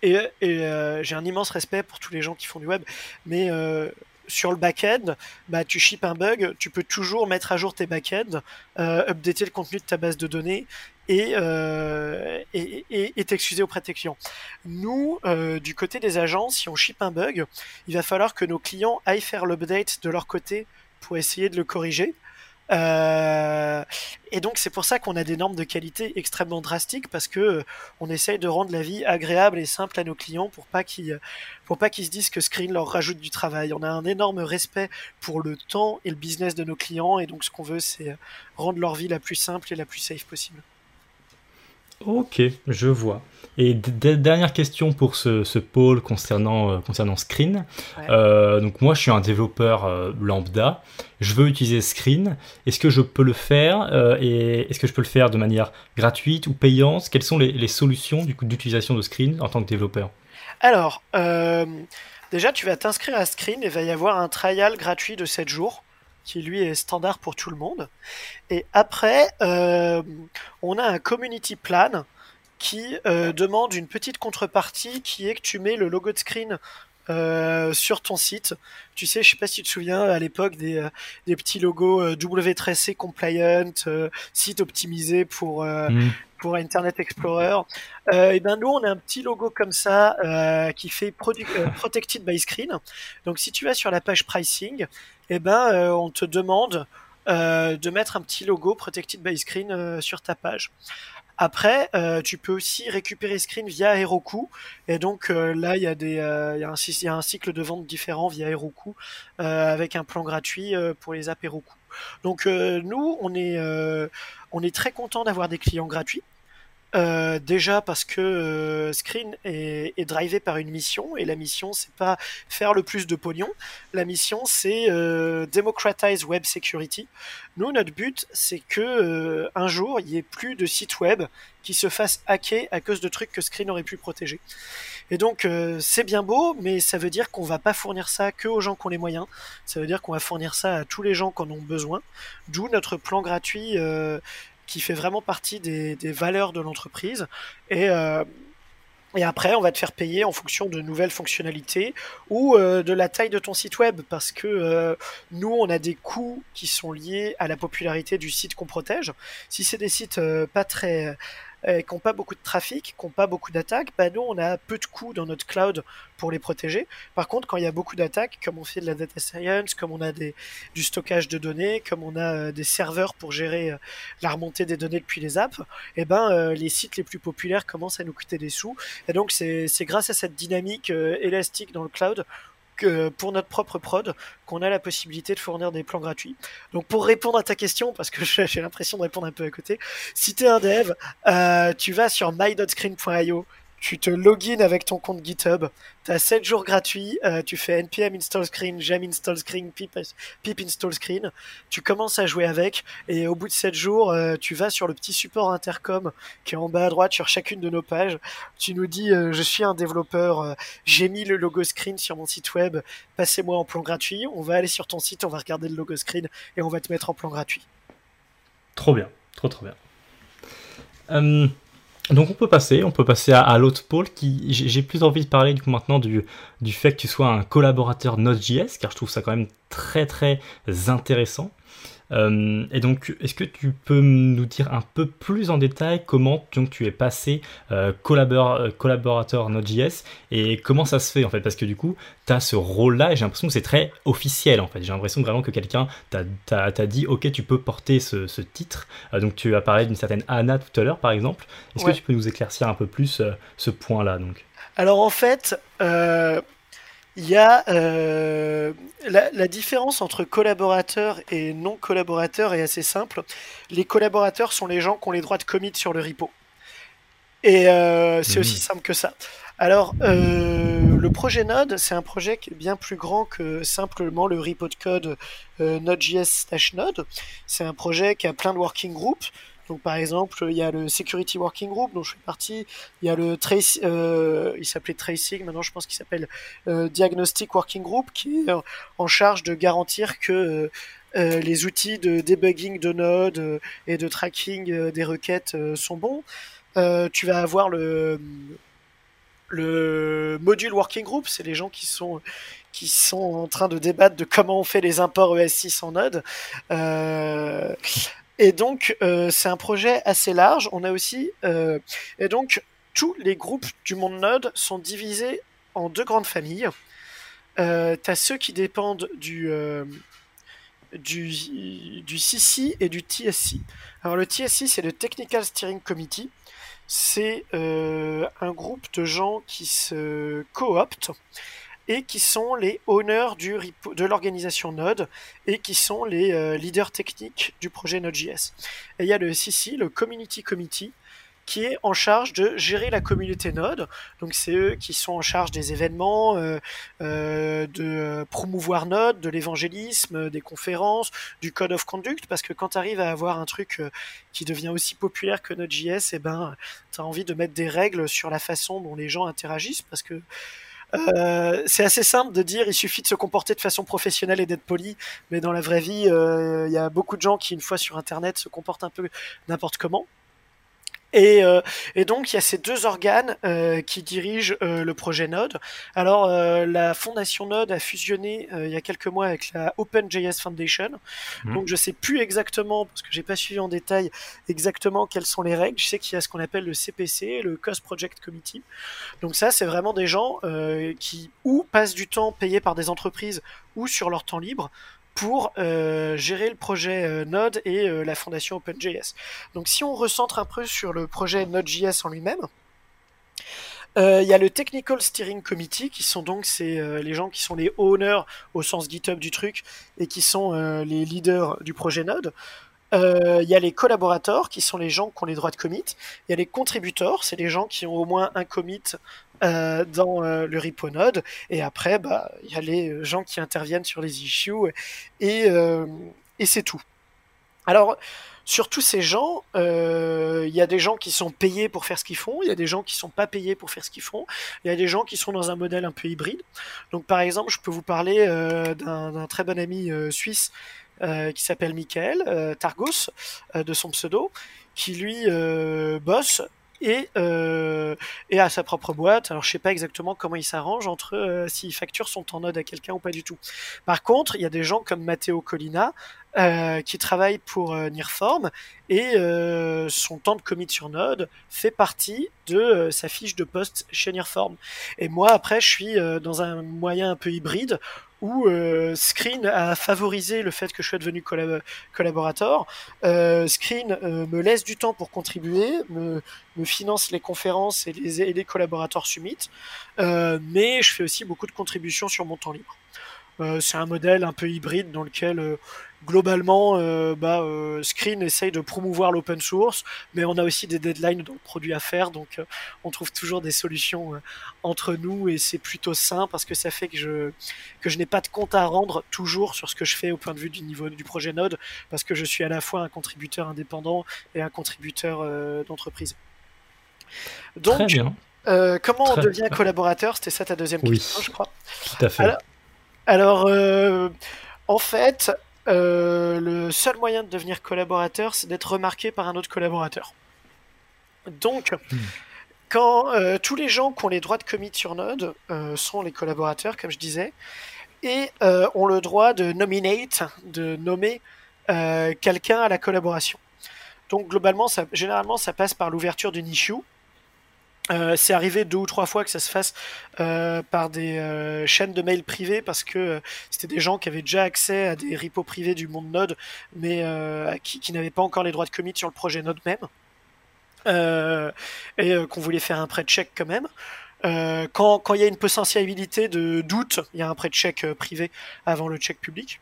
[SPEAKER 1] et, euh, j'ai un immense respect pour tous les gens qui font du web mais sur le back-end, bah, tu ships un bug, tu peux toujours mettre à jour tes back-ends, updater le contenu de ta base de données et, euh, et, t'excuser auprès de tes clients. Nous, euh, du côté des agences, si on ship un bug, il va falloir que nos clients aillent faire l'update de leur côté pour essayer de le corriger. Euh, et donc c'est pour ça qu'on a des normes de qualité extrêmement drastiques parce que euh, on essaye de rendre la vie agréable et simple à nos clients pour pas qu'ils pour pas qu'ils se disent que Screen leur rajoute du travail. On a un énorme respect pour le temps et le business de nos clients et donc ce qu'on veut c'est rendre leur vie la plus simple et la plus safe possible.
[SPEAKER 2] Ok, je vois. Et dernière question pour ce, pôle concernant, euh, concernant Screen. Euh, donc moi, je suis un développeur euh, lambda. Je veux utiliser Screen. Est-ce que je peux le faire Et est-ce que je peux le faire de manière gratuite ou payante? Quelles sont les, les solutions d'utilisation de Screen en tant que développeur?
[SPEAKER 1] Alors, déjà, tu vas t'inscrire à Screen et il va y avoir un trial gratuit de 7 jours qui lui est standard pour tout le monde. Et après, euh, on a un community plan qui euh, demande une petite contrepartie qui est que tu mets le logo de screen euh, sur ton site. Tu sais, je sais pas si tu te souviens à l'époque des, des petits logos W3C compliant, site optimisé pour mm. pour Internet Explorer. et ben nous on a un petit logo comme ça qui fait protected by screen. Donc si tu vas sur la page pricing, eh ben, euh, on te demande euh, de mettre un petit logo Protected by Screen euh, sur ta page. Après, tu peux aussi récupérer Screen via Heroku. Et donc là, il y, a un, cycle de vente différent via Heroku avec un plan gratuit pour les apps Heroku. Donc nous, on est, on est très content d'avoir des clients gratuits Euh, déjà parce que euh, Screen est, est, drivé par une mission et la mission c'est pas faire le plus de pognon, la mission c'est euh, democratize web security. Nous notre but c'est que euh, un jour il y ait plus de sites web qui se fassent hacker à cause de trucs que Screen aurait pu protéger. Et donc euh, c'est bien beau, mais ça veut dire qu'on va pas fournir ça que aux gens qui ont les moyens. Ça veut dire qu'on va fournir ça à tous les gens qui en ont besoin. D'où notre plan gratuit qui fait vraiment partie des, valeurs de l'entreprise. Et, euh, et après, on va te faire payer en fonction de nouvelles fonctionnalités ou euh, de la taille de ton site web, parce que euh, nous, on a des coûts qui sont liés à la popularité du site qu'on protège. Si c'est des sites pas très euh, qui n'ont pas beaucoup de trafic, qui n'ont pas beaucoup d'attaques, bah nous on a peu de coûts dans notre cloud pour les protéger. Par contre, quand il y a beaucoup d'attaques, comme on fait de la data science, comme on a du stockage de données, comme on a euh, des serveurs pour gérer euh, la remontée des données depuis les apps, et eh ben les sites les plus populaires commencent à nous coûter des sous. Et donc c'est grâce à cette dynamique élastique dans le cloud pour notre propre prod qu'on a la possibilité de fournir des plans gratuits. Donc pour répondre à ta question, parce que j'ai l'impression de répondre un peu à côté, si tu es un dev, euh, tu vas sur my.screen.io tu te login avec ton compte GitHub, tu as 7 jours gratuits, euh, tu fais npm install screen, gem install screen, pip, install screen, tu commences à jouer avec et au bout de 7 jours, euh, tu vas sur le petit support intercom qui est en bas à droite sur chacune de nos pages, tu nous dis euh, je suis un développeur, j'ai mis le logo screen sur mon site web, passez-moi en plan gratuit, on va aller sur ton site, on va regarder le logo screen et on va te mettre en plan gratuit.
[SPEAKER 2] Trop bien, trop trop bien. Donc on peut passer, on peut passer à, l'autre pôle qui j'ai plus envie de parler du coup maintenant du, du fait que tu sois un collaborateur Node.js car je trouve ça quand même très très intéressant. Euh, et donc, est-ce que tu peux nous dire un peu plus en détail comment donc, tu es passé euh, euh, collaborateur Node.js et comment ça se fait en fait? Parce que du coup, tu as ce rôle-là et j'ai l'impression que c'est très officiel en fait. J'ai l'impression vraiment que quelqu'un t'a dit Ok, tu peux porter ce, titre. donc, tu as parlé d'une certaine Anna tout à l'heure par exemple. Est-ce que tu peux nous éclaircir un peu plus ce point-là donc?
[SPEAKER 1] Alors en fait, il y a euh, la, différence entre collaborateurs et non collaborateurs est assez simple. Les collaborateurs sont les gens qui ont les droits de commit sur le repo. Et euh, c'est aussi mmh. simple que ça. Alors, euh, le projet Node, c'est un projet qui est bien plus grand que simplement le repo de code Node.js/Node. C'est un projet qui a plein de working groups. Donc par exemple, il y a le Security Working Group dont je fais partie, il y a le Trace, euh, il s'appelait Tracing, maintenant je pense qu'il s'appelle euh, Diagnostic Working Group qui est en charge de garantir que euh, les outils de debugging de Node et de tracking des requêtes sont bons. tu vas avoir le le module working group, c'est les gens qui sont qui sont en train de débattre de comment on fait les imports ES6 en Node. Euh, et donc, euh, c'est un projet assez large. On a aussi, euh, et donc, tous les groupes du monde Node sont divisés en deux grandes familles. Euh, tu as ceux qui dépendent du, du, du CC et du TSC. Alors, le TSC, c'est le Technical Steering Committee. C'est un groupe de gens qui se cooptent et qui sont les owners de l'organisation Node et qui sont les euh, leaders techniques du projet Node.js. Et il y a le CC, le Community Committee, qui est en charge de gérer la communauté Node. Donc c'est eux qui sont en charge des événements, euh, euh, de promouvoir Node, de l'évangélisme, des conférences, du code of conduct, parce que quand tu arrives à avoir un truc qui devient aussi populaire que Node.js, eh ben, tu as envie de mettre des règles sur la façon dont les gens interagissent, parce que euh, c'est assez simple de dire il suffit de se comporter de façon professionnelle et d'être poli, mais dans la vraie vie, euh, il y a beaucoup de gens qui, une fois sur Internet, se comportent un peu n'importe comment. Et, euh, et, donc il y a ces deux organes euh, qui dirigent euh, le projet Node. Alors la fondation Node a fusionné il y a quelques mois avec la OpenJS Foundation. Mmh. Donc je sais plus exactement parce que j'ai pas suivi en détail exactement quelles sont les règles. Je sais qu'il y a ce qu'on appelle le CPC, le Cost Project Committee. Donc ça c'est vraiment des gens qui ou passent du temps payé par des entreprises ou sur leur temps libre pour euh, gérer le projet euh, Node et euh, la fondation OpenJS. Donc si on recentre un peu sur le projet Node.js en lui-même, il y a le Technical Steering Committee, qui sont donc les gens qui sont les owners au sens GitHub du truc et qui sont les leaders du projet Node. Il y a les collaborateurs, qui sont les gens qui ont les droits de commit. Il y a les contributeurs, c'est les gens qui ont au moins un commit dans le repo node. Et après, bah, il y a les gens qui interviennent sur les issues. Et, c'est tout. Alors, sur tous ces gens, euh, il y a des gens qui sont payés pour faire ce qu'ils font, il y a des gens qui sont pas payés pour faire ce qu'ils font, il y a des gens qui sont dans un modèle un peu hybride. Donc par exemple, je peux vous parler euh, d'un très bon ami euh, suisse qui s'appelle Michael Targos, de son pseudo, qui lui bosse et, euh, et à sa propre boîte. Alors je sais pas exactement comment il s'arrange entre euh, s'il facture son temps node à quelqu'un ou pas du tout. Par contre, il y a des gens comme Matteo Collina euh, qui travaillent pour euh, Nearform et euh, son temps de commit sur Node fait partie de euh, sa fiche de poste chez Nearform. Et moi après je suis dans un moyen un peu hybride où euh, Screen a favorisé le fait que je sois devenu collaborateur. Euh, Screen euh, me laisse du temps pour contribuer, me, finance les conférences et les, et les collaborateurs summit, mais je fais aussi beaucoup de contributions sur mon temps libre. C'est un modèle un peu hybride dans lequel globalement, euh, bah, euh, Screen essaye de promouvoir l'open source, mais on a aussi des deadlines dans le produit à faire, donc euh, on trouve toujours des solutions entre nous et c'est plutôt sain parce que ça fait que je que je n'ai pas de compte à rendre toujours sur ce que je fais au point de vue du niveau du projet Node, parce que je suis à la fois un contributeur indépendant et un contributeur d'entreprise.
[SPEAKER 2] Donc,
[SPEAKER 1] comment on devient collaborateur? C'était ça ta deuxième question, je crois.
[SPEAKER 2] Tout à fait.
[SPEAKER 1] Alors, alors en fait, euh, le seul moyen de devenir collaborateur, c'est d'être remarqué par un autre collaborateur. Donc, hmm. quand euh, tous les gens qui ont les droits de commit sur Node euh, sont les collaborateurs, comme je disais, et ont le droit de nominate, de nommer quelqu'un à la collaboration. Donc, globalement, ça, généralement, ça passe par l'ouverture d'une issue. Euh, c'est arrivé deux ou trois fois que ça se fasse euh, par des euh, chaînes de mail privées parce que c'était des gens qui avaient déjà accès à des repos privés du monde Node, mais qui, n'avaient pas encore les droits de commit sur le projet Node même, et qu'on voulait faire un prêt chèque quand même. quand il y a une potentialité de doute, il y a un prêt chèque privé avant le check public.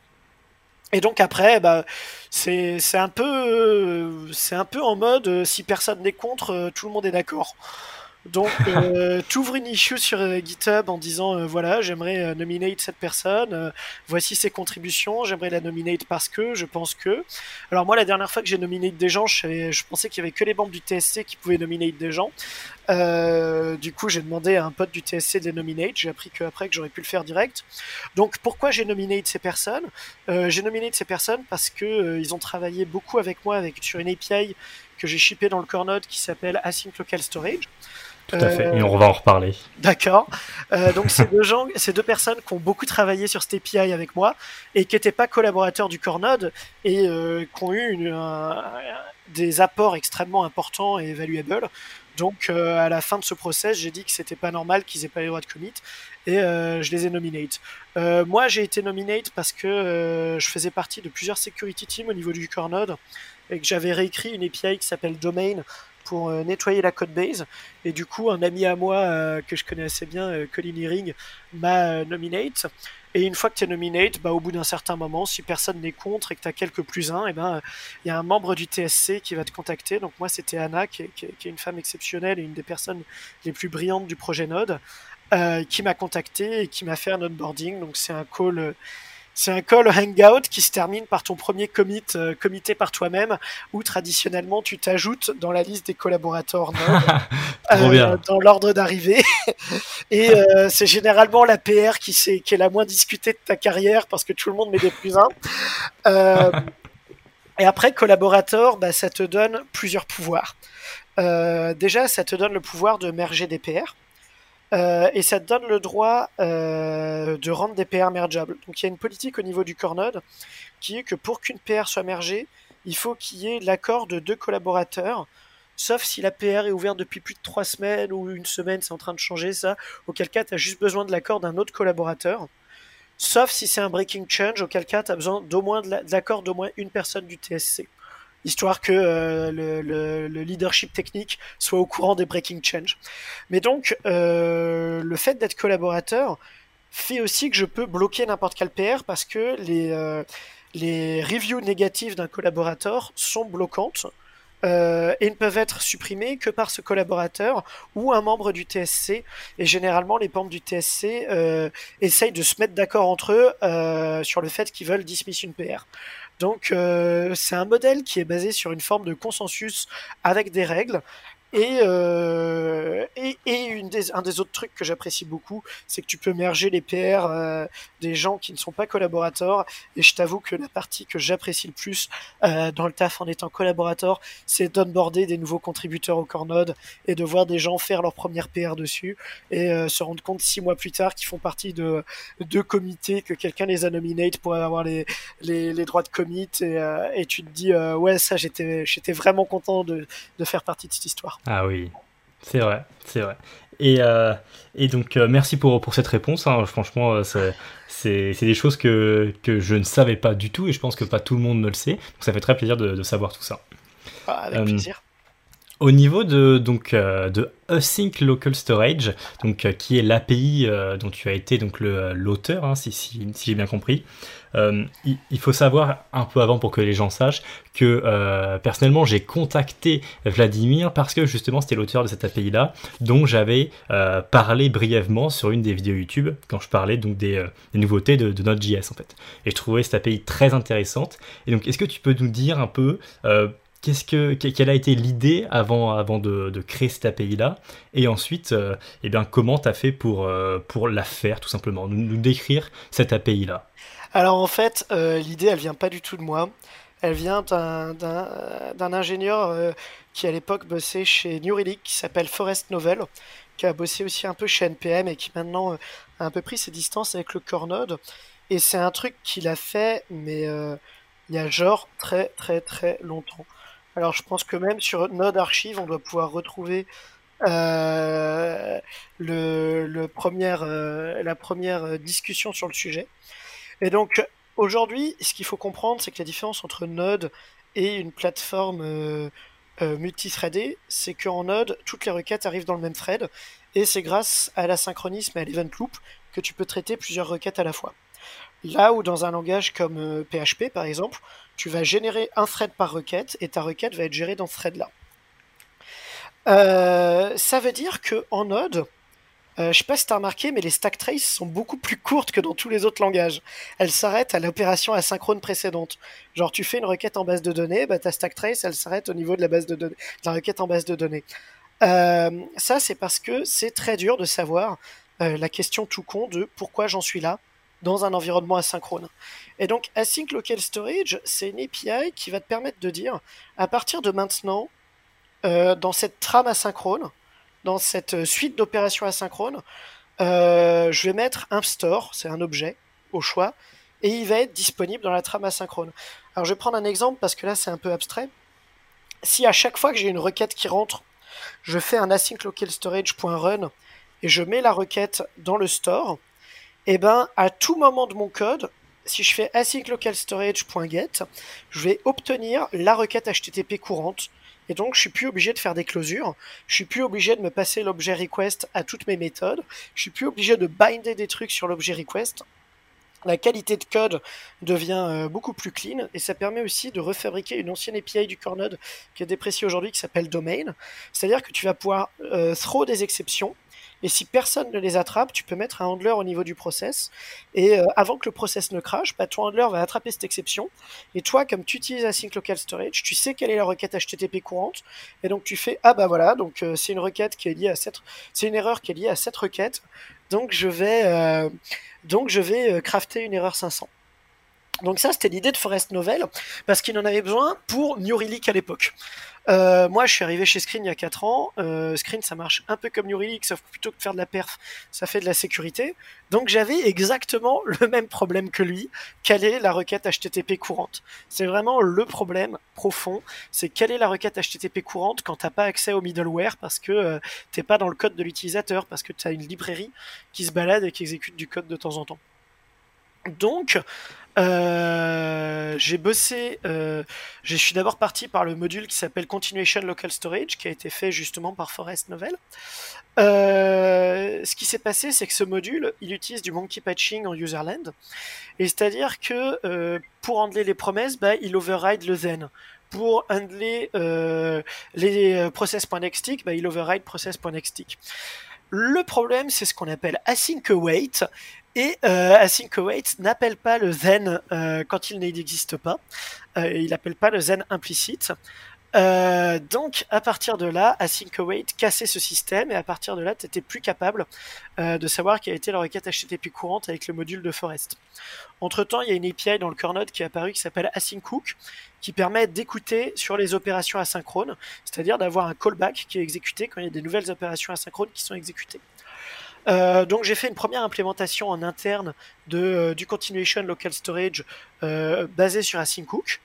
[SPEAKER 1] Et donc après, bah, c'est un peu en mode si personne n'est contre, tout le monde est d'accord. Donc, euh, tu ouvres une issue sur euh, GitHub en disant euh, voilà, j'aimerais nominate cette personne, voici ses contributions, j'aimerais la nominate parce que, je pense que. Alors, moi, la dernière fois que j'ai nominé des gens, je, pensais qu'il y avait que les membres du TSC qui pouvaient nominate des gens. du coup, j'ai demandé à un pote du TSC de les nominate. J'ai appris qu'après que j'aurais pu le faire direct. Donc, pourquoi j'ai nominé ces personnes? J'ai nominé ces personnes parce que ils ont travaillé beaucoup avec moi avec, sur une API que j'ai shippé dans le core node qui s'appelle Async Local Storage.
[SPEAKER 2] Tout à fait, et on va en reparler.
[SPEAKER 1] D'accord. Euh, donc c'est deux gens, c'est deux personnes qui ont beaucoup travaillé sur cette API avec moi et qui n'étaient pas collaborateurs du core node et euh, qui ont eu une, des apports extrêmement importants et valuables. Donc euh, à la fin de ce process, j'ai dit que c'était pas normal qu'ils aient pas les droits de commit et euh, je les ai nominate. Euh, moi j'ai été nominate parce que je faisais partie de plusieurs security teams au niveau du core node et que j'avais réécrit une API qui s'appelle Domain pour euh, nettoyer la code base. Et du coup, un ami à moi euh, que je connais assez bien, euh, Colin Earing, m'a nominate. Et une fois que tu es nominate, bah, au bout d'un certain moment, si personne n'est contre et que tu as quelques plus un, et ben il y a un membre du TSC qui va te contacter. Donc moi, c'était Anna, qui est, une femme exceptionnelle et une des personnes les plus brillantes du projet Node, qui m'a contacté et qui m'a fait un onboarding. Donc c'est un call c'est un call hangout qui se termine par ton premier commit euh, comité par toi-même, où traditionnellement tu t'ajoutes dans la liste des collaborateurs
[SPEAKER 2] euh,
[SPEAKER 1] dans l'ordre d'arrivée. Et euh, c'est généralement la PR qui, est, qui est la moins discutée de ta carrière parce que tout le monde met des plus un. Et après, collaborateur, bah, ça te donne plusieurs pouvoirs. déjà, ça te donne le pouvoir de merger des PR. Euh, et ça donne le droit euh, de rendre des PR mergeables. Donc il y a une politique au niveau du core node qui est que pour qu'une PR soit mergée, il faut qu'il y ait l'accord de deux collaborateurs, sauf si la PR est ouverte depuis plus de trois semaines ou une semaine, c'est en train de changer ça, auquel cas tu as juste besoin de l'accord d'un autre collaborateur. Sauf si c'est un breaking change, auquel cas tu as besoin d'au moins de l'accord d'au moins une personne du TSC histoire que euh, le, leadership technique soit au courant des breaking change. Mais donc, euh, le fait d'être collaborateur fait aussi que je peux bloquer n'importe quel PR parce que les, euh, les reviews négatives d'un collaborateur sont bloquantes et ne peuvent être supprimées que par ce collaborateur ou un membre du TSC. Et généralement, les membres du TSC essayent de se mettre d'accord entre eux sur le fait qu'ils veulent dismiss une PR. Donc euh, c'est un modèle qui est basé sur une forme de consensus avec des règles et, euh, et, et une des, un des autres trucs que j'apprécie beaucoup, c'est que tu peux merger les PR euh, des gens qui ne sont pas collaborateurs. Et je t'avoue que la partie que j'apprécie le plus euh, dans le taf en étant collaborateur, c'est d'onboarder des nouveaux contributeurs au core node et de voir des gens faire leur première PR dessus et euh, se rendre compte six mois plus tard qu'ils font partie de deux comités, que quelqu'un les a nominés pour avoir les, les, les droits de commit. Et, euh, et tu te dis, euh, ouais, ça, j'étais vraiment content de, de faire partie de cette histoire.
[SPEAKER 2] Ah oui, c'est vrai, c'est vrai. Et, euh, et donc, euh, merci pour, pour cette réponse. hein. Franchement, euh, c'est- des choses que, que je ne savais pas du tout et je pense que pas tout le monde ne le sait. Donc, ça fait très plaisir de, de savoir tout ça.
[SPEAKER 1] Ah, avec plaisir.
[SPEAKER 2] Au niveau de, donc, euh, de Async Local Storage, donc, euh, qui est l'API euh, dont tu as été donc, le- l'auteur, hein, si, si, si j'ai bien compris, euh, il, faut savoir un peu avant pour que les gens sachent que euh, personnellement j'ai contacté Vladimir parce que justement c'était l'auteur de cette API là dont j'avais euh, parlé brièvement sur une des vidéos YouTube quand je parlais donc des, nouveautés de, de Node.js en fait. Et je trouvais cette API très intéressante. Et donc est-ce que tu peux nous dire un peu qu'est-ce que, que- quelle a été l'idée avant, avant de, créer cette API-là Et ensuite, euh, eh bien, comment tu as fait pour, pour la faire, tout simplement? Nous, nous décrire cette API-là.
[SPEAKER 1] Alors en fait, euh, l'idée, elle vient pas du tout de moi. Elle vient d'un ingénieur euh, qui à l'époque bossait chez New Relic, qui s'appelle Forest Novel, qui a bossé aussi un peu chez NPM et qui maintenant euh, a un peu pris ses distances avec le core node. Et c'est un truc qu'il a fait, mais il y a genre très très très longtemps. Alors je pense que même sur Node Archive, on doit pouvoir retrouver le, première, la première discussion sur le sujet. Et donc aujourd'hui, ce qu'il faut comprendre, c'est que la différence entre Node et une plateforme euh, euh, multithreadée, c'est qu'en Node, toutes les requêtes arrivent dans le même thread, et c'est grâce à l'asynchronisme et à l'event loop que tu peux traiter plusieurs requêtes à la fois. Là où dans un langage comme euh, PHP par exemple, tu vas générer un thread par requête et ta requête va être gérée dans ce thread-là. Euh, ça veut dire que en Node, euh, je sais pas si tu as remarqué, mais les stack traces sont beaucoup plus courtes que dans tous les autres langages. Elles s'arrêtent à l'opération asynchrone précédente. Genre, tu fais une requête en base de données, bah, ta stack trace, elle s'arrête au niveau de la base de de la requête en base de données. Euh, ça, c'est parce que c'est très dur de savoir euh, la question tout con de pourquoi j'en suis là dans un environnement asynchrone. Et donc, Async Local Storage, c'est une API qui va te permettre de dire, à partir de maintenant, euh, dans cette trame asynchrone, dans cette euh, suite d'opérations asynchrones, euh, je vais mettre un store, c'est un objet, au choix, et il va être disponible dans la trame asynchrone. Alors je vais prendre un exemple parce que là c'est un peu abstrait. Si à chaque fois que j'ai une requête qui rentre, je fais un async local storage.run et je mets la requête dans le store, et ben à tout moment de mon code, si je fais async local storage.get, je vais obtenir la requête HTTP courante et donc, je suis plus obligé de faire des closures. Je suis plus obligé de me passer l'objet request à toutes mes méthodes. Je suis plus obligé de binder des trucs sur l'objet request. La qualité de code devient euh, beaucoup plus clean et ça permet aussi de refabriquer une ancienne API du core node qui est dépréciée aujourd'hui qui s'appelle domain. C'est-à-dire que tu vas pouvoir euh, throw des exceptions et si personne ne les attrape, tu peux mettre un handler au niveau du process. Et euh, avant que le process ne crache, bah, ton handler va attraper cette exception. Et toi, comme tu utilises Async Local Storage, tu sais quelle est la requête HTTP courante. Et donc tu fais ah bah voilà, donc euh, c'est une requête qui est liée à cette, c'est une erreur qui est liée à cette requête. Donc je vais, euh, donc je vais euh, crafter une erreur 500. Donc ça, c'était l'idée de Forest Novel, parce qu'il en avait besoin pour New Relic à l'époque. Euh, moi, je suis arrivé chez Screen il y a 4 ans. Euh, Screen, ça marche un peu comme New Relic, sauf que plutôt que de faire de la perf, ça fait de la sécurité. Donc j'avais exactement le même problème que lui. Quelle est la requête HTTP courante? C'est vraiment le problème profond. C'est quelle est la requête HTTP courante quand t'as pas accès au middleware parce que euh, t'es pas dans le code de l'utilisateur, parce que tu as une librairie qui se balade et qui exécute du code de temps en temps. Donc, euh, j'ai bossé, euh, je suis d'abord parti par le module qui s'appelle Continuation Local Storage, qui a été fait justement par Forest Novel. Euh, ce qui s'est passé, c'est que ce module, il utilise du monkey patching en userland, et c'est-à-dire que pour handler les promesses, bah, il override le then. Pour handler les process.nextTick, bah, il override process.nextTick. Le problème, c'est ce qu'on appelle async await, et euh, async await n'appelle pas le then euh, quand il n'existe pas. Euh, il n'appelle pas le then implicite. Euh, donc, à partir de là, async await cassait ce système et à partir de là, tu n'étais plus capable euh, de savoir quelle était la requête HTTP courante avec le module de Forest. Entre temps, il y a une API dans le core node qui est apparue qui s'appelle async-hook qui permet d'écouter sur les opérations asynchrones, c'est-à-dire d'avoir un callback qui est exécuté quand il y a des nouvelles opérations asynchrones qui sont exécutées. Euh, donc j'ai fait une première implémentation en interne de, du Continuation Local Storage euh, basé sur AsyncHook.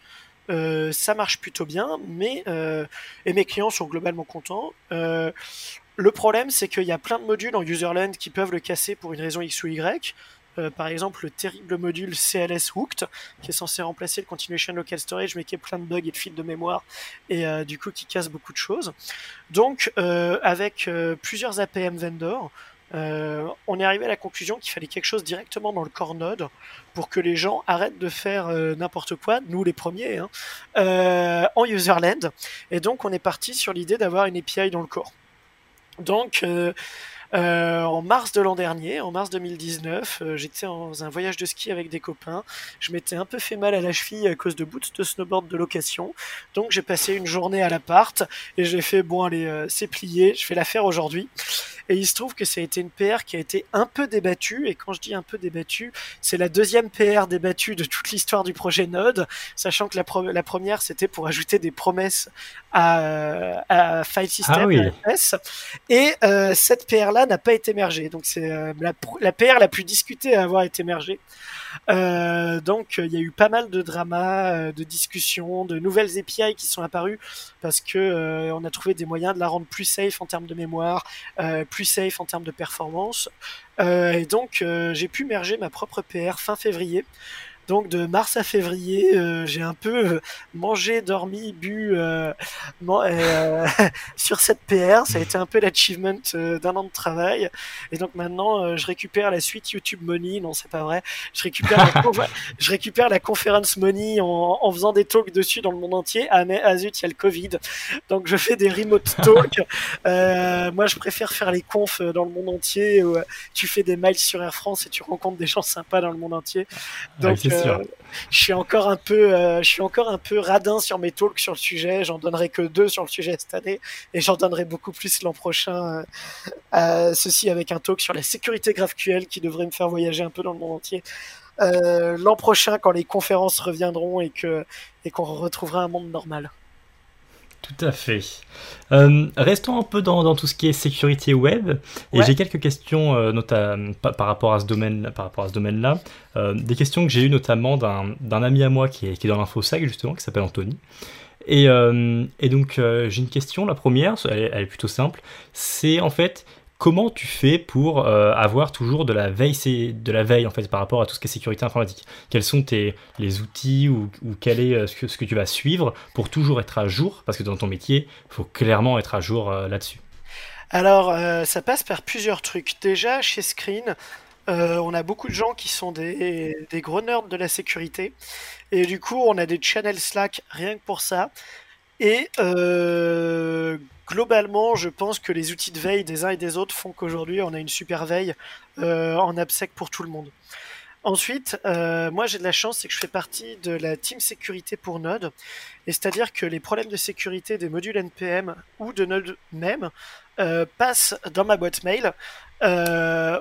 [SPEAKER 1] Euh, ça marche plutôt bien, mais euh, et mes clients sont globalement contents. Euh, le problème, c'est qu'il y a plein de modules en userland qui peuvent le casser pour une raison X ou Y. Par exemple, le terrible module CLS Hooked, qui est censé remplacer le Continuation Local Storage, mais qui est plein de bugs et de fils de mémoire, et du coup qui casse beaucoup de choses. Donc, avec plusieurs APM vendors, euh, on est arrivé à la conclusion qu'il fallait quelque chose directement dans le core node pour que les gens arrêtent de faire euh, n'importe quoi, nous les premiers, hein, euh, en userland. Et donc on est parti sur l'idée d'avoir une API dans le core. Donc en mars de l'an dernier, en mars 2019, euh, j'étais dans un voyage de ski avec des copains. Je m'étais un peu fait mal à la cheville à cause de boots de snowboard de location. Donc j'ai passé une journée à l'appart et j'ai fait bon allez, euh, c'est plié, je fais l'affaire aujourd'hui. Et il se trouve que ça a été une PR qui a été un peu débattue. Et quand je dis un peu débattue, c'est la deuxième PR débattue de toute l'histoire du projet Node, sachant que la, la première c'était pour ajouter des promesses à, à File System
[SPEAKER 2] Ah oui.
[SPEAKER 1] Et euh, cette PR là n'a pas été mergée. Donc c'est euh, la, pr- la PR la plus discutée à avoir été mergée. Euh, donc il y a eu pas mal de dramas, euh, de discussions, de nouvelles API qui sont apparues parce que euh, on a trouvé des moyens de la rendre plus safe en termes de mémoire, euh, plus safe en termes de performance. Euh, et donc euh, j'ai pu merger ma propre PR fin février. Donc de mars à février, euh, j'ai un peu euh, mangé, dormi, bu euh, man- euh, sur cette PR. Ça a été un peu l'achievement euh, d'un an de travail. Et donc maintenant, euh, je récupère la suite YouTube Money. Non, c'est pas vrai. Je récupère la, je récupère la Conference Money en, en faisant des talks dessus dans le monde entier. Ah mais ah zut, il y a le Covid. Donc je fais des remote talks. Euh, moi, je préfère faire les confs dans le monde entier. Où, tu fais des miles sur Air France et tu rencontres des gens sympas dans le monde entier. Donc, je suis encore un peu, euh, je suis encore un peu radin sur mes talks sur le sujet. J'en donnerai que deux sur le sujet cette année, et j'en donnerai beaucoup plus l'an prochain. euh, ceci avec un talk sur la sécurité GraphQL qui devrait me faire voyager un peu dans le monde entier. Euh, l'an prochain, quand les conférences reviendront et que et qu'on retrouvera un monde normal.
[SPEAKER 2] Tout à fait. Euh, restons un peu dans, dans tout ce qui est sécurité web. Et
[SPEAKER 1] Ouais.
[SPEAKER 2] j'ai quelques questions euh, par, rapport à ce domaine, par rapport à ce domaine-là. Euh, des questions que j'ai eues notamment d'un ami à moi qui est, qui est dans l'infosec justement, qui s'appelle Anthony. Et, et donc j'ai une question. La première, elle est plutôt simple. C'est en fait comment tu fais pour euh, avoir toujours de la veille, de la veille en fait par rapport à tout ce qui est sécurité informatique? Quels sont tes les outils ou, quel est euh, ce que, tu vas suivre pour toujours être à jour? Parce que dans ton métier, il faut clairement être à jour euh, là-dessus.
[SPEAKER 1] Alors, ça passe par plusieurs trucs. Déjà, chez Screen, on a beaucoup de gens qui sont des, des gros nerds de la sécurité. Et du coup, on a des channels Slack rien que pour ça. Et globalement, je pense que les outils de veille des uns et des autres font qu'aujourd'hui, on a une super veille euh, en AppSec pour tout le monde. Ensuite, euh, moi j'ai de la chance, c'est que je fais partie de la team sécurité pour Node. Et c'est-à-dire que les problèmes de sécurité des modules NPM ou de Node même euh, passent dans ma boîte mail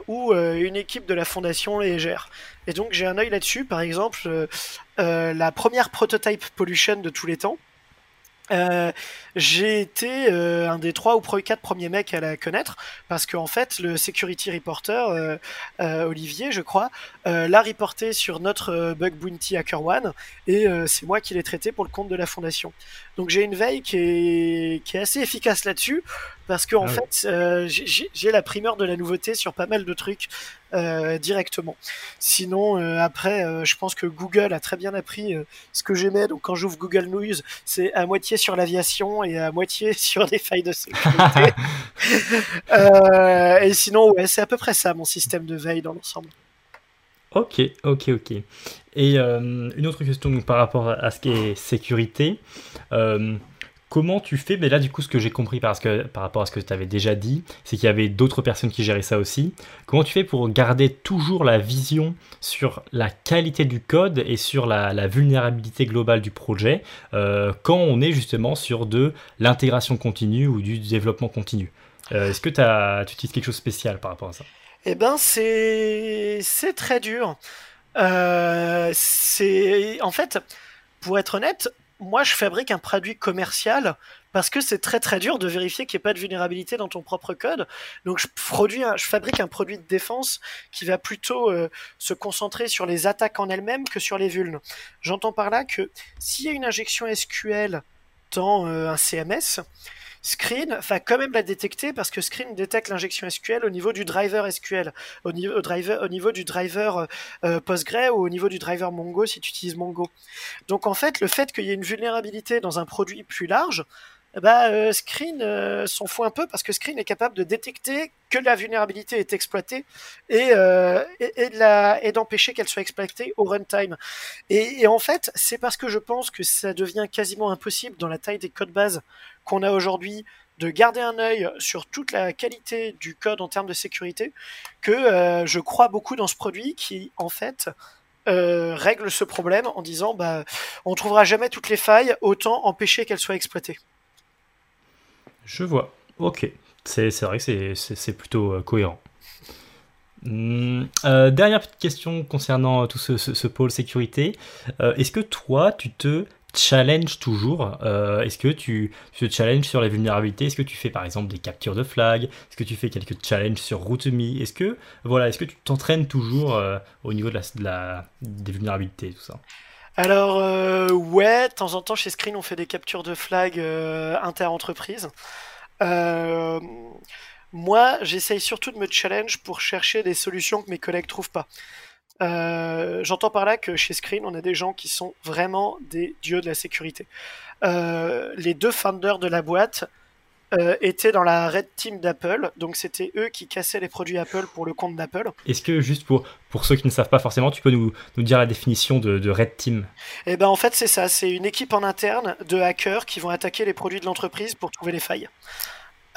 [SPEAKER 1] où une équipe de la fondation les gère. Et donc j'ai un œil là-dessus. Par exemple, la première prototype pollution de tous les temps. Euh, j'ai été euh, un des trois ou quatre premiers mecs à la connaître parce qu'en fait le security reporter euh, Olivier je crois l'a reporté sur notre bug bounty hacker one et c'est moi qui l'ai traité pour le compte de la fondation. Donc j'ai une veille qui est assez efficace là-dessus parce que en ah fait, euh, j'ai la primeur de la nouveauté sur pas mal de trucs euh, directement. Sinon, euh, après, je pense que Google a très bien appris ce que j'aimais. Donc, quand j'ouvre Google News, c'est à moitié sur l'aviation et à moitié sur des failles de sécurité. et sinon, ouais, c'est à peu près ça mon système de veille dans l'ensemble.
[SPEAKER 2] Ok, ok, ok. Et une autre question par rapport à ce qui est sécurité. Comment tu fais Mais là, du coup, ce que j'ai compris parce que, par rapport à ce que tu avais déjà dit, c'est qu'il y avait d'autres personnes qui géraient ça aussi. Comment tu fais pour garder toujours la vision sur la qualité du code et sur la, vulnérabilité globale du projet euh, quand on est justement sur de l'intégration continue ou du développement continu? Euh, Est-ce que tu utilises quelque chose de spécial par rapport à ça?
[SPEAKER 1] Eh ben, c'est très dur. Euh, c'est en fait, pour être honnête, moi, je fabrique un produit commercial parce que c'est très très dur de vérifier qu'il n'y ait pas de vulnérabilité dans ton propre code. Donc, je, fabrique un produit de défense qui va plutôt euh, se concentrer sur les attaques en elles-mêmes que sur les vulnes. J'entends par là que s'il y a une injection SQL dans euh, un CMS, Screen va quand même la détecter parce que Screen détecte l'injection SQL au niveau du driver SQL, au niveau, du driver euh, Postgre ou au niveau du driver Mongo si tu utilises Mongo. Donc en fait, le fait qu'il y ait une vulnérabilité dans un produit plus large, bah, euh, Screen euh, s'en fout un peu parce que Screen est capable de détecter que la vulnérabilité est exploitée et, euh, et, d'empêcher qu'elle soit exploitée au runtime. Et, et en fait, c'est parce que je pense que ça devient quasiment impossible dans la taille des codes bases qu'on a aujourd'hui de garder un œil sur toute la qualité du code en termes de sécurité que je crois beaucoup dans ce produit qui, en fait, règle ce problème en disant bah on trouvera jamais toutes les failles, autant empêcher qu'elles soient exploitées.
[SPEAKER 2] Je vois. Ok. C'est vrai que c'est plutôt euh, cohérent. Hmm, euh, dernière petite question concernant tout ce, pôle sécurité. Euh, est-ce que toi, tu te challenges toujours Est-ce que tu, te challenges sur les vulnérabilités Est-ce que tu fais par exemple des captures de flag? Est-ce que tu fais quelques challenges sur RootMe Est-ce que voilà, est-ce que tu t'entraînes toujours au niveau de la, des vulnérabilités tout ça?
[SPEAKER 1] Alors euh, ouais, de temps en temps chez Screen on fait des captures de flag euh, inter-entreprises. Euh, moi j'essaye surtout de me challenge pour chercher des solutions que mes collègues trouvent pas. J'entends par là que chez Screen on a des gens qui sont vraiment des dieux de la sécurité. les deux founders de la boîte euh, étaient dans la Red Team d'Apple. Donc c'était eux qui cassaient les produits Apple pour le compte d'Apple.
[SPEAKER 2] Est-ce que juste pour, pour ceux qui ne savent pas forcément, tu peux nous, nous dire la définition de, de Red Team?
[SPEAKER 1] Eh ben en fait c'est ça, c'est une équipe en interne de hackers qui vont attaquer les produits de l'entreprise pour trouver les failles.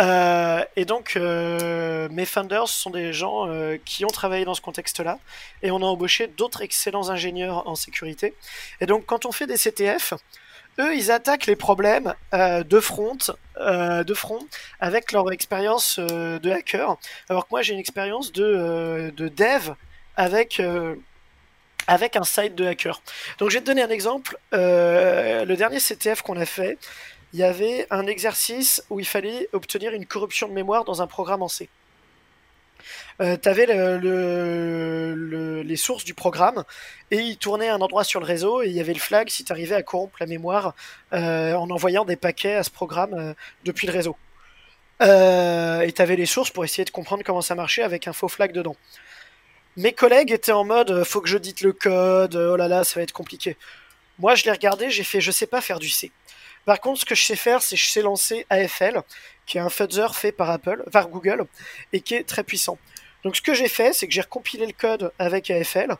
[SPEAKER 1] Euh, et donc, euh, mes founders sont des gens euh, qui ont travaillé dans ce contexte-là, et on a embauché d'autres excellents ingénieurs en sécurité. Et donc, quand on fait des CTF, eux, ils attaquent les problèmes euh, de front, euh, de front, avec leur expérience euh, de hacker, alors que moi j'ai une expérience de, de dev avec avec un site de hacker. Donc je vais te donner un exemple. le dernier CTF qu'on a fait, il y avait un exercice où il fallait obtenir une corruption de mémoire dans un programme en C euh, tu avais le, les sources du programme et il tournait un endroit sur le réseau et il y avait le flag si tu arrivais à corrompre la mémoire euh, en envoyant des paquets à ce programme euh, depuis le réseau. Euh, et tu avais les sources pour essayer de comprendre comment ça marchait avec un faux flag dedans. Mes collègues étaient en mode faut que je dite le code, oh là là, ça va être compliqué. Moi, je l'ai regardé, j'ai fait je sais pas faire du C. Par contre, ce que je sais faire, c'est je sais lancer AFL, qui est un fuzzer fait par Apple, par Google, et qui est très puissant. Donc ce que j'ai fait, c'est que j'ai recompilé le code avec AFL,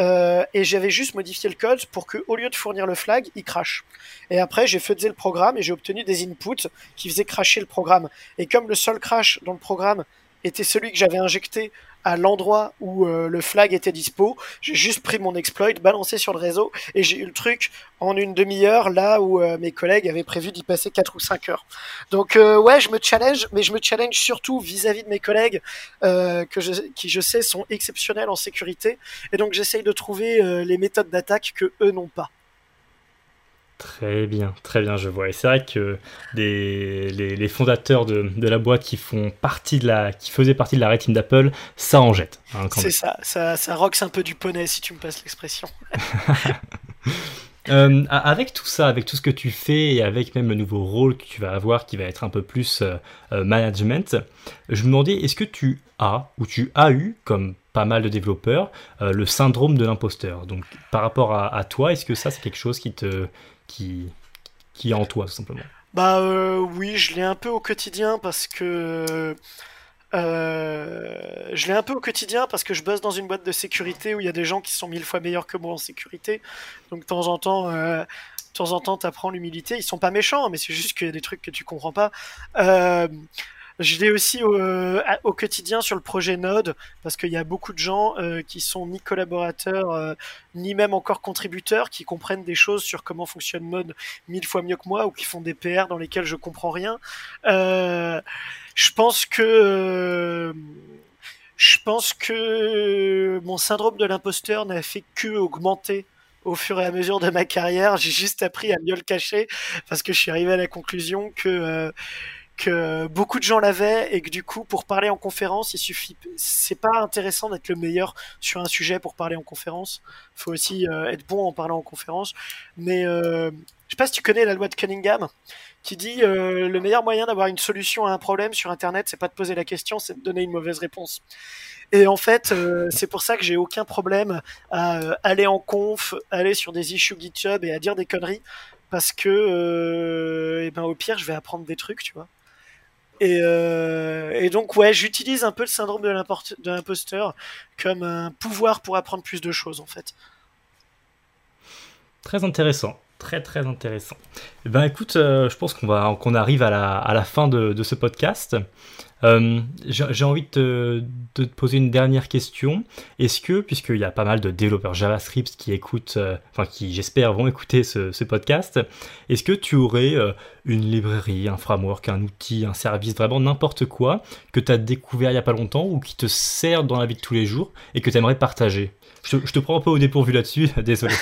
[SPEAKER 1] euh, et j'avais juste modifié le code pour que, au lieu de fournir le flag, il crache. Et après, j'ai fuzzé le programme et j'ai obtenu des inputs qui faisaient cracher le programme. Et comme le seul crash dans le programme était celui que j'avais injecté à l'endroit où euh, le flag était dispo. J'ai juste pris mon exploit, balancé sur le réseau et j'ai eu le truc en une demi-heure là où euh, mes collègues avaient prévu d'y passer 4 ou 5 heures. Donc euh, ouais, je me challenge, mais je me challenge surtout vis-à-vis de mes collègues que je, qui je sais sont exceptionnels en sécurité et donc j'essaye de trouver les méthodes d'attaque que eux n'ont pas.
[SPEAKER 2] Très bien, très bien, je vois. Et c'est vrai que les, fondateurs de, la boîte qui font partie de la, qui faisaient partie de la rétine d'Apple, ça en jette.
[SPEAKER 1] Hein, c'est ça, ça, ça roxe un peu du poney si tu me passes l'expression.
[SPEAKER 2] Euh, avec tout ça, avec tout ce que tu fais et avec même le nouveau rôle que tu vas avoir qui va être un peu plus euh, euh, management, je me demandais est-ce que tu as ou tu as eu, comme pas mal de développeurs, le syndrome de l'imposteur? Donc par rapport à, toi, est-ce que ça c'est quelque chose qui te qui qui est en toi tout simplement
[SPEAKER 1] Bah oui, je l'ai un peu au quotidien parce que euh, je l'ai un peu au quotidien parce que je bosse dans une boîte de sécurité où il y a des gens qui sont mille fois meilleurs que moi en sécurité. Donc de temps en temps, euh, de temps en temps, t'apprends l'humilité. Ils sont pas méchants, mais c'est juste qu'il y a des trucs que tu comprends pas. Euh, je l'ai aussi au, quotidien sur le projet Node parce qu'il y a beaucoup de gens qui sont ni collaborateurs ni même encore contributeurs qui comprennent des choses sur comment fonctionne Node mille fois mieux que moi ou qui font des PR dans lesquels je comprends rien. Euh, je pense que euh, je pense que mon syndrome de l'imposteur n'a fait que augmenter au fur et à mesure de ma carrière. J'ai juste appris à mieux le cacher parce que je suis arrivé à la conclusion que euh, que beaucoup de gens l'avaient et que du coup pour parler en conférence il suffit c'est pas intéressant d'être le meilleur sur un sujet pour parler en conférence faut aussi euh, être bon en parlant en conférence mais euh, je sais pas si tu connais la loi de Cunningham qui dit euh, le meilleur moyen d'avoir une solution à un problème sur Internet, c'est pas de poser la question, c'est de donner une mauvaise réponse. Et en fait, euh, c'est pour ça que j'ai aucun problème à euh, aller en conf, aller sur des issues GitHub et à dire des conneries, parce que, et ben au pire, je vais apprendre des trucs, tu vois. Et, et, donc ouais, j'utilise un peu le syndrome de l'imposteur comme un pouvoir pour apprendre plus de choses en fait.
[SPEAKER 2] Très intéressant. Très très intéressant. Eh ben écoute, euh, je pense qu'on va qu'on arrive à la, à la fin de, ce podcast. Euh, j'ai envie de te, poser une dernière question. Est-ce que, puisqu'il y a pas mal de développeurs JavaScript qui écoutent, euh, enfin qui j'espère vont écouter ce, ce podcast, est-ce que tu aurais une librairie, un framework, un outil, un service, vraiment n'importe quoi que tu as découvert il n'y a pas longtemps ou qui te sert dans la vie de tous les jours et que tu aimerais partager? Je te, prends un peu au dépourvu là-dessus, désolé.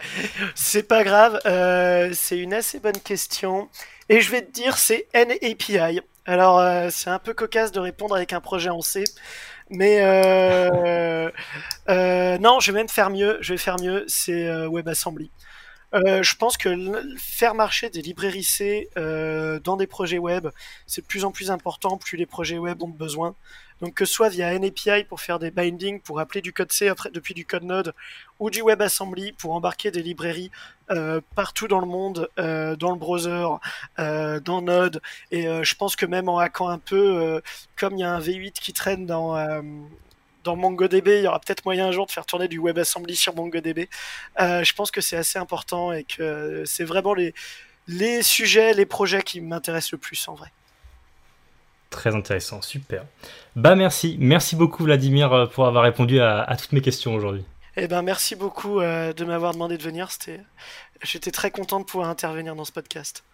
[SPEAKER 1] c'est pas grave, euh, c'est une assez bonne question. Et je vais te dire, c'est NAPI. Alors, euh, c'est un peu cocasse de répondre avec un projet en C. Mais euh, non, je vais même faire mieux. Je vais faire mieux. C'est WebAssembly. je pense que faire marcher des librairies C dans des projets web, c'est de plus en plus important. Plus les projets web ont besoin. Donc que ce soit via NAPI pour faire des bindings, pour appeler du code C depuis du code Node, ou du WebAssembly pour embarquer des librairies euh, partout dans le monde, euh, dans le browser, euh, dans Node. Et je pense que même en hackant un peu, comme il y a un V8 qui traîne dans dans MongoDB, il y aura peut-être moyen un jour de faire tourner du WebAssembly sur MongoDB. je pense que c'est assez important et que c'est vraiment les, les sujets, les projets qui m'intéressent le plus en vrai.
[SPEAKER 2] Très intéressant, super. Bah merci, merci beaucoup Vladimir euh, pour avoir répondu à, toutes mes questions aujourd'hui.
[SPEAKER 1] Eh ben merci beaucoup euh, de m'avoir demandé de venir. C'était, j'étais très content de pouvoir intervenir dans ce podcast.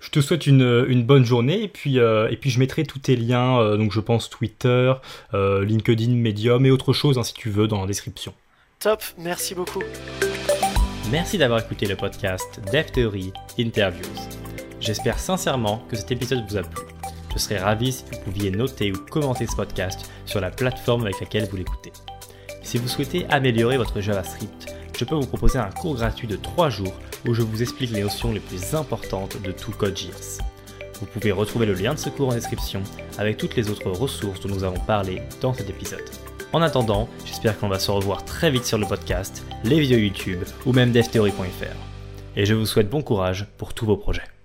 [SPEAKER 2] Je te souhaite une, bonne journée et puis, euh, et puis je mettrai tous tes liens, donc je pense Twitter, LinkedIn, Medium et autre chose hein, si tu veux dans la description.
[SPEAKER 1] Top, merci beaucoup.
[SPEAKER 2] Merci d'avoir écouté le podcast Dev Theory Interviews. J'espère sincèrement que cet épisode vous a plu. Je serais ravi si vous pouviez noter ou commenter ce podcast sur la plateforme avec laquelle vous l'écoutez. Si vous souhaitez améliorer votre JavaScript, je peux vous proposer un cours gratuit de 3 jours où je vous explique les notions les plus importantes de tout Code.js. Vous pouvez retrouver le lien de ce cours en description avec toutes les autres ressources dont nous avons parlé dans cet épisode. En attendant, j'espère qu'on va se revoir très vite sur le podcast, les vidéos YouTube ou même devtheory.fr. Et je vous souhaite bon courage pour tous vos projets.